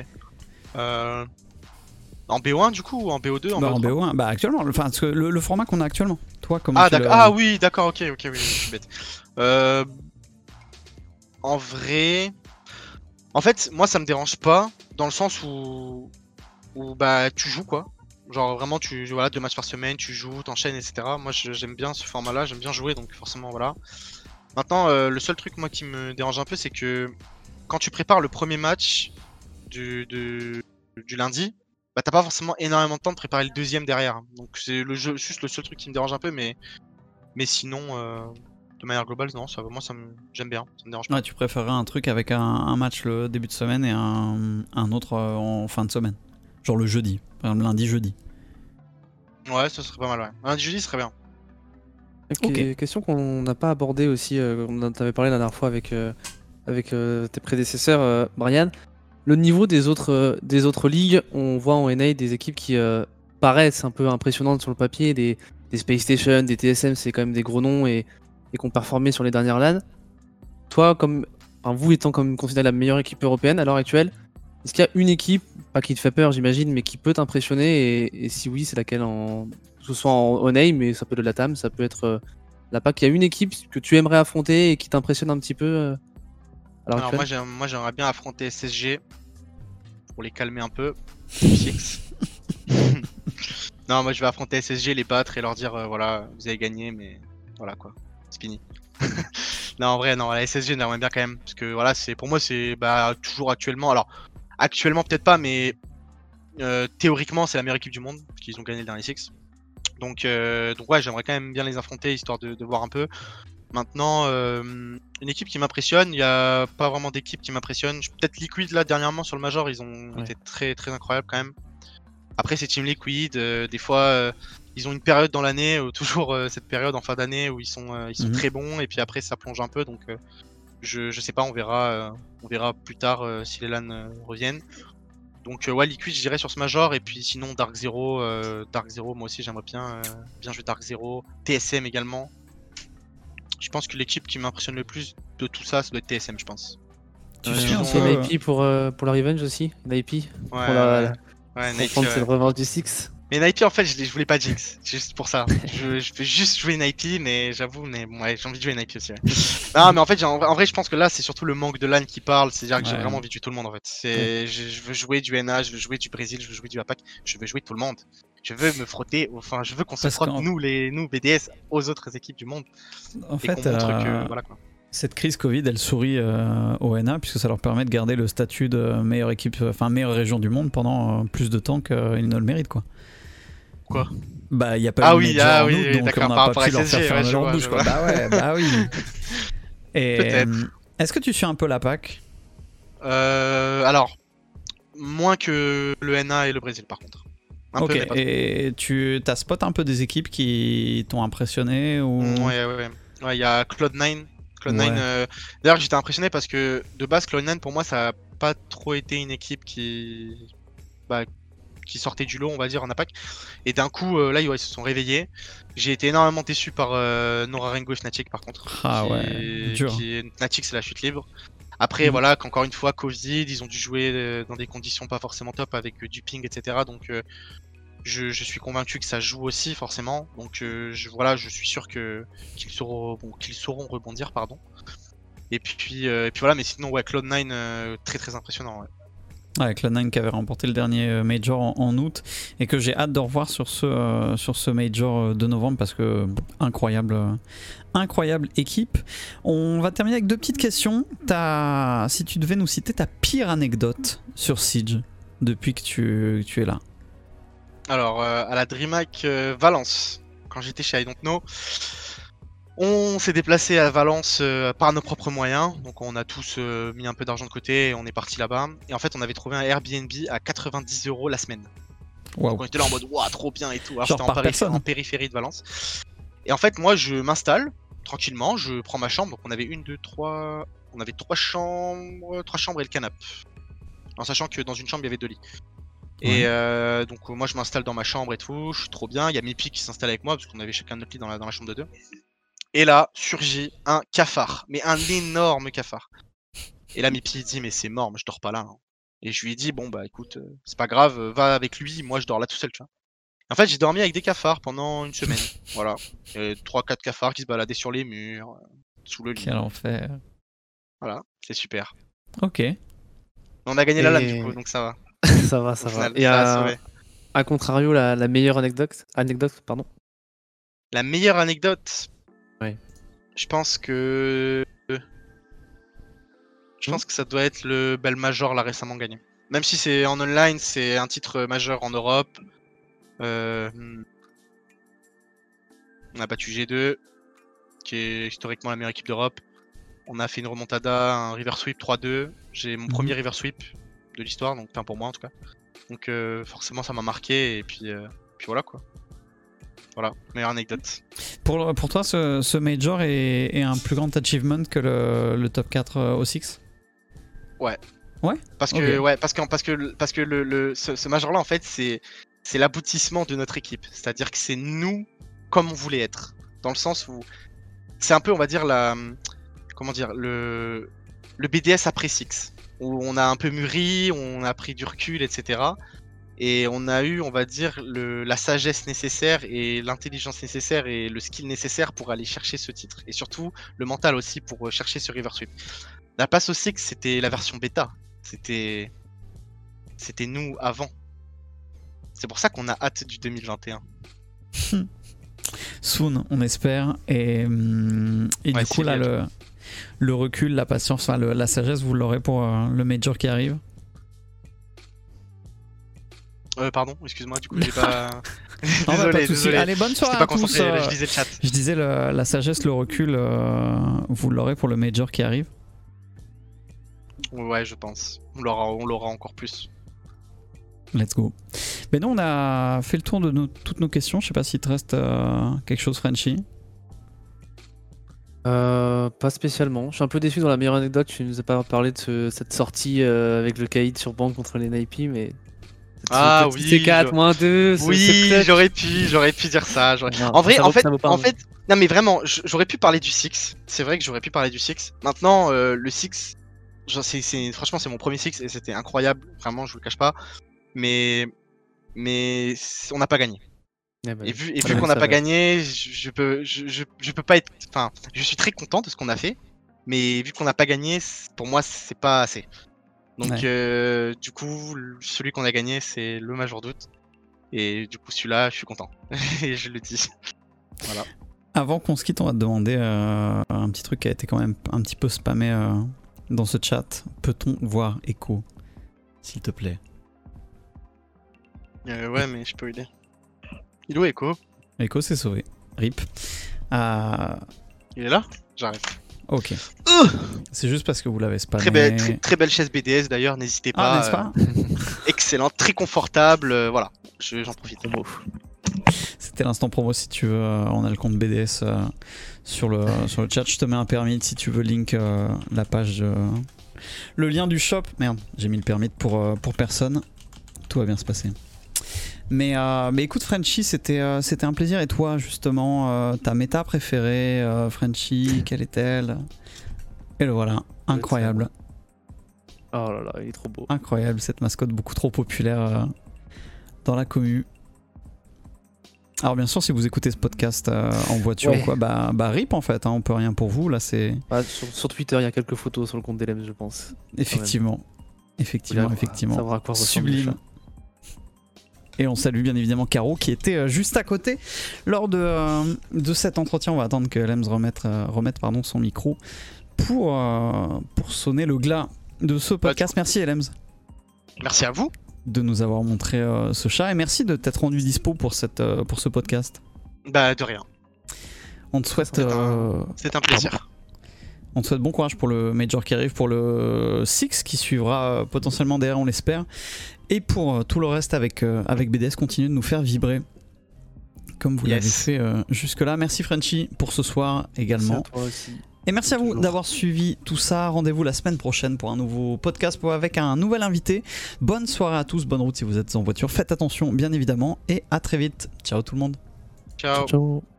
En BO1 du coup ou en BO2 en Bah, en BO3? BO1, bah actuellement, enfin, parce que le, le format qu'on a actuellement. Toi, comment Ah tu Ah oui, d'accord, ok, ok, oui, je suis bête. Euh, En vrai, en fait, moi ça me dérange pas dans le sens où, où bah tu joues quoi. Genre vraiment tu voilà deux matchs par semaine, tu joues, t'enchaînes, etc. Moi j'aime bien ce format-là, j'aime bien jouer donc forcément voilà. Maintenant euh, le seul truc moi qui me dérange un peu c'est que quand tu prépares le premier match du, du lundi, bah t'as pas forcément énormément de temps de préparer le deuxième derrière. Donc c'est le jeu, juste le seul truc qui me dérange un peu, mais mais sinon euh, de manière globale non, ça moi ça me j'aime bien, ça me dérange pas. Ouais, tu préférerais un truc avec un, un match le début de semaine et un, un autre euh, en fin de semaine. Genre le jeudi, par exemple lundi, jeudi. Ouais, ça serait pas mal, ouais. Un jeudi serait bien. Ok, Ok. Question qu'on n'a pas abordée aussi, euh, on en avait parlé la dernière fois avec, euh, avec euh, tes prédécesseurs, euh, Brian. Le niveau des autres, euh, des autres ligues, on voit en NA des équipes qui euh, paraissent un peu impressionnantes sur le papier, des, des Space Station, des TSM, c'est quand même des gros noms et, et qui ont performé sur les dernières LAN. Toi, comme, enfin, vous étant comme considéré la meilleure équipe européenne à l'heure actuelle, est-ce qu'il y a une équipe, pas qui te fait peur j'imagine, mais qui peut t'impressionner et, si oui, c'est laquelle en, ce soit en, en NA, mais ça peut être de la TAM, ça peut être euh, la PAC. Il y a une équipe que tu aimerais affronter et qui t'impressionne un petit peu Alors moi, actuelle j'aime- moi j'aimerais bien affronter SSG pour les calmer un peu. Six. non, moi je vais affronter SSG, les battre et leur dire euh, voilà, vous avez gagné, mais voilà quoi, c'est fini. non, en vrai, non, la SSG j'aimerais bien quand même, parce que voilà, c'est pour moi c'est bah, toujours actuellement. Alors actuellement peut-être pas, mais euh, théoriquement c'est la meilleure équipe du monde, parce qu'ils ont gagné le dernier Six. Donc, euh, donc ouais, j'aimerais quand même bien les affronter histoire de, de voir un peu. Maintenant, euh, une équipe qui m'impressionne, il n'y a pas vraiment d'équipe qui m'impressionne. Peut-être Liquid là dernièrement sur le Major, ils ont Ouais. été très très incroyables quand même. Après c'est Team Liquid, euh, des fois euh, ils ont une période dans l'année, toujours cette période en fin d'année où ils sont ils sont Mhm. très bons et puis après ça plonge un peu donc je, je sais pas, on verra on verra plus tard si les LAN reviennent. Donc ouais Liquid je dirais sur ce Major et puis sinon Dark Zero, Dark Zero moi aussi j'aimerais bien bien jouer Dark Zero, TSM également. Je pense que l'équipe qui m'impressionne le plus de tout ça, ça doit être TSM, je pense. Tu Ouais, suis peu, euh, Naipi pour, euh, pour la Revenge aussi Naipi Ouais, Pour la- ouais. Ouais, Nike, prendre ouais. cette revanche du Six Mais Nike, en fait, je, l'ai- je voulais pas Jinx. Juste pour ça. je, je vais juste jouer Nike, mais j'avoue, mais bon, ouais, j'ai envie de jouer Nike aussi. ouais. non, mais en fait, en vrai, en vrai, je pense que là, c'est surtout le manque de LAN qui parle. C'est-à-dire que j'ai Ouais. vraiment envie de jouer tout le monde, en fait. C'est, je, je veux jouer du NA, je veux jouer du Brésil, je veux jouer du APAC, je veux jouer tout le monde. Je veux me frotter, enfin, je veux qu'on se frotte, nous, les, nous, BDS, aux autres équipes du monde. En Et fait, qu'on montre euh, que, voilà, quoi. cette crise Covid, elle sourit euh, au NA puisque ça leur permet de garder le statut de meilleure équipe, enfin meilleure région du monde pendant euh, plus de temps qu'ils ne le méritent, quoi. Quoi? Bah, il n'y a pas Ah eu de oui, ah en oui, août, oui, donc on n'a pas pu leur faire ouais, leur vois, je quoi. Bah ouais, bah oui. Et euh, est-ce que tu suis un peu la PAC? Euh, alors, moins que le NA et le Brésil, par contre. Un Ok, peu, et tu as spot un peu des équipes qui t'ont impressionné ou... Mm, Ouais, ouais, ouais. Ouais, il y a Cloud9. Cloud9, Ouais. euh, d'ailleurs, j'étais impressionné parce que de base, Cloud9, pour moi, ça a pas trop été une équipe qui. Bah, qui sortait du lot, on va dire, en APAC. Et d'un coup, euh, là, ouais, ils se sont réveillés. J'ai été énormément déçu par euh, Norarengo et Fnatic, par contre. Ah qui ouais, est- dur. qui est- Fnatic, c'est la chute libre. Après, Mhm. voilà, qu'encore une fois, Covid, ils ont dû jouer euh, dans des conditions pas forcément top avec du ping, etc. Donc, euh, je, suis convaincu que ça joue aussi, forcément. Donc, euh, je, voilà, je suis sûr qu'ils sauront, rebondir, pardon. Et puis, euh, et puis voilà, mais sinon, ouais, Cloud9, euh, très très impressionnant. Ouais. Ouais, Cloud9 qui avait remporté le dernier Major en, août et que j'ai hâte de revoir sur ce, sur ce Major de novembre parce que incroyable, équipe. On va terminer avec deux petites questions. Si tu devais nous citer ta pire anecdote sur Siege depuis que tu es là. Alors, euh, à la DreamHack euh, Valence, quand j'étais chez I Don't Know, on s'est déplacé à Valence euh, par nos propres moyens. Donc, on a tous mis un peu d'argent de côté et on est parti là-bas. Et en fait, on avait trouvé un Airbnb à 90 euros la semaine. Donc, on était là en mode, waouh, trop bien et tout. Alors, c'était en, périph- en périphérie de Valence. Et en fait, moi, je m'installe tranquillement, je prends ma chambre. Donc, on avait une, deux, trois. On avait trois chambres, trois chambres et le canapé. En sachant que dans une chambre, il y avait deux lits. Et euh, donc, moi, je m'installe dans ma chambre et tout. Je suis trop bien. Il y a Mipi qui s'installe avec moi parce qu'on avait chacun notre lit dans la, dans la chambre de deux. Et là, surgit un cafard. Mais un énorme cafard. Et là, Mipi dit, mais c'est mort, mais je dors pas là. hein. Et je lui ai dit, bon, bah écoute, euh, c'est pas grave, euh, va avec lui, moi je dors là tout seul, tu vois. En fait, j'ai dormi avec des cafards pendant une semaine. voilà. Et 3-4 cafards qui se baladaient sur les murs, euh, sous le lit. Quel enfer. Voilà, c'est super. Ok. On a gagné la lame du coup, donc ça va. ça va, ça va. Et à, contrario, la, la meilleure anecdote, anecdote pardon. La meilleure anecdote? Ouais. Je pense que. Je pense que ça doit être le Bell Major là récemment gagné. Même si c'est en online, c'est un titre majeur en Europe. Euh, hmm. On a battu G2, qui est historiquement la meilleure équipe d'Europe. On a fait une remontada, un river sweep 3-2. J'ai mon Mhm. premier river sweep de l'histoire, donc enfin pour moi en tout cas. Donc euh, forcément ça m'a marqué et puis, euh, puis voilà quoi. Voilà, meilleure anecdote. Pour, pour toi, ce, ce Major est, est un plus grand achievement que le, le top 4 euh, au 6 Parce que ouais, parce que parce que parce que le, le- ce, ce major là en fait c'est l'aboutissement de notre équipe. C'est-à-dire que c'est nous comme on voulait être. Dans le sens où c'est un peu on va dire la comment dire le le BDS après Six où on a un peu mûri, on a pris du recul, etc. Et on a eu, on va dire, le, la sagesse nécessaire et l'intelligence nécessaire et le skill nécessaire pour aller chercher ce titre. Et surtout, le mental aussi pour chercher ce River Sweep. La passe au Six, c'était la version bêta. C'était. C'était nous avant. C'est pour ça qu'on a hâte du 2021. Soon, on espère. Et, hum, et Ouais, du coup, là, le, le recul, la patience, enfin, le- la sagesse, vous l'aurez pour euh, le Major qui arrive. Euh, pardon, excuse-moi, du coup, j'ai pas. Non, bah, pas de désolé. Allez, bonne soirée à tous. euh, je lisais le chat. Je disais le- la sagesse, le recul, euh, vous l'aurez pour le Major qui arrive. Ouais, je pense. On l'aura, on l'aura encore plus. Let's go. Mais nous, on a fait le tour de nos- toutes nos questions. Je sais pas s'il te reste euh, quelque chose, Frenchy. Euh, pas spécialement. Je suis un peu déçu dans la meilleure anecdote. Tu nous as pas parlé de ce- cette sortie euh, avec le caïd sur banque contre les Naipi, mais. Ah oui, C4, je- moins 2. Oui, j'aurais pu, j'aurais pu dire ça. Non, En vrai, ça en fait, ça vaut pas en fait, non mais vraiment, j'aurais pu parler du Six. C'est vrai que j'aurais pu parler du Six. Maintenant, euh, le Six, c'est, franchement, c'est mon premier Six et c'était incroyable. Vraiment, je vous le cache pas. Mais, mais on n'a pas gagné. Eh ben, Et vu, et qu'on n'a pas va. gagné, je, je peux, je, je, je peux pas être. Enfin, je suis très content de ce qu'on a fait, mais vu qu'on n'a pas gagné, pour moi, c'est pas assez. Donc, Ouais. euh, du coup, celui qu'on a gagné, c'est le Major Doute. Et du coup, celui-là, je suis content. et je le dis. Voilà. Avant qu'on se quitte, on va te demander euh, un petit truc qui a été quand même un petit peu spammé euh, dans ce chat. Peut-on voir Echo S'il te plaît? Euh, ouais, mais je peux aider. Il est où Echo Echo s'est sauvé. RIP. Euh, Il est là? J'arrête. ok. C'est juste parce que vous l'avez spammé. Très belle, très, très belle chaise BDS d'ailleurs, n'hésitez Ah, pas. excellent, très confortable. euh, voilà, Je- j'en profite. C'était l'instant promo si tu veux. on a le compte BDS sur, le, sur le chat. Je te mets un permis si tu veux link la page. le lien du shop. Merde, j'ai mis le permis pour, pour personne. Tout va bien se passer. Mais, euh, mais écoute, Frenchy, c'était euh, c'était un plaisir. Et toi, justement, euh, ta méta préférée, Frenchy, quelle est-elle? Et le voilà, incroyable. Oh là là, il est trop beau. Incroyable, cette mascotte beaucoup trop populaire dans la commu. Alors bien sûr, si vous écoutez ce podcast euh, en voiture Ouais. ou quoi, bah, bah rip en fait, hein, on peut rien pour vous, là c'est... Ah, sur, sur Twitter, il y a quelques photos sur le compte d'Elem, je pense. Effectivement, effectivement, effectivement. Sublime. Et on salue bien évidemment Caro qui était euh, juste à côté lors de, euh, de cet entretien. On va attendre que Lems remette, euh, remette pardon, son micro pour, euh, pour sonner le glas de ce podcast. Merci Lems Merci à vous. de nous avoir montré ce chat et merci de t'être rendu dispo pour, cette, pour ce podcast. Bah, de rien. On te souhaite, C'est un- plaisir. on te souhaite bon courage pour le Major qui arrive, pour le Six qui suivra potentiellement derrière, on l'espère, et pour euh, tout le reste avec, euh, avec BDS, continue de nous faire vibrer comme vous Yes. l'avez fait euh, jusque-là. Merci Frenchy pour ce soir également. Merci à toi aussi. Et merci à vous d'avoir suivi tout ça. Rendez-vous la semaine prochaine pour un nouveau podcast avec un nouvel invité. Bonne soirée à tous, bonne route si vous êtes en voiture. Faites attention bien évidemment et à très vite. Ciao tout le monde. Ciao. Ciao.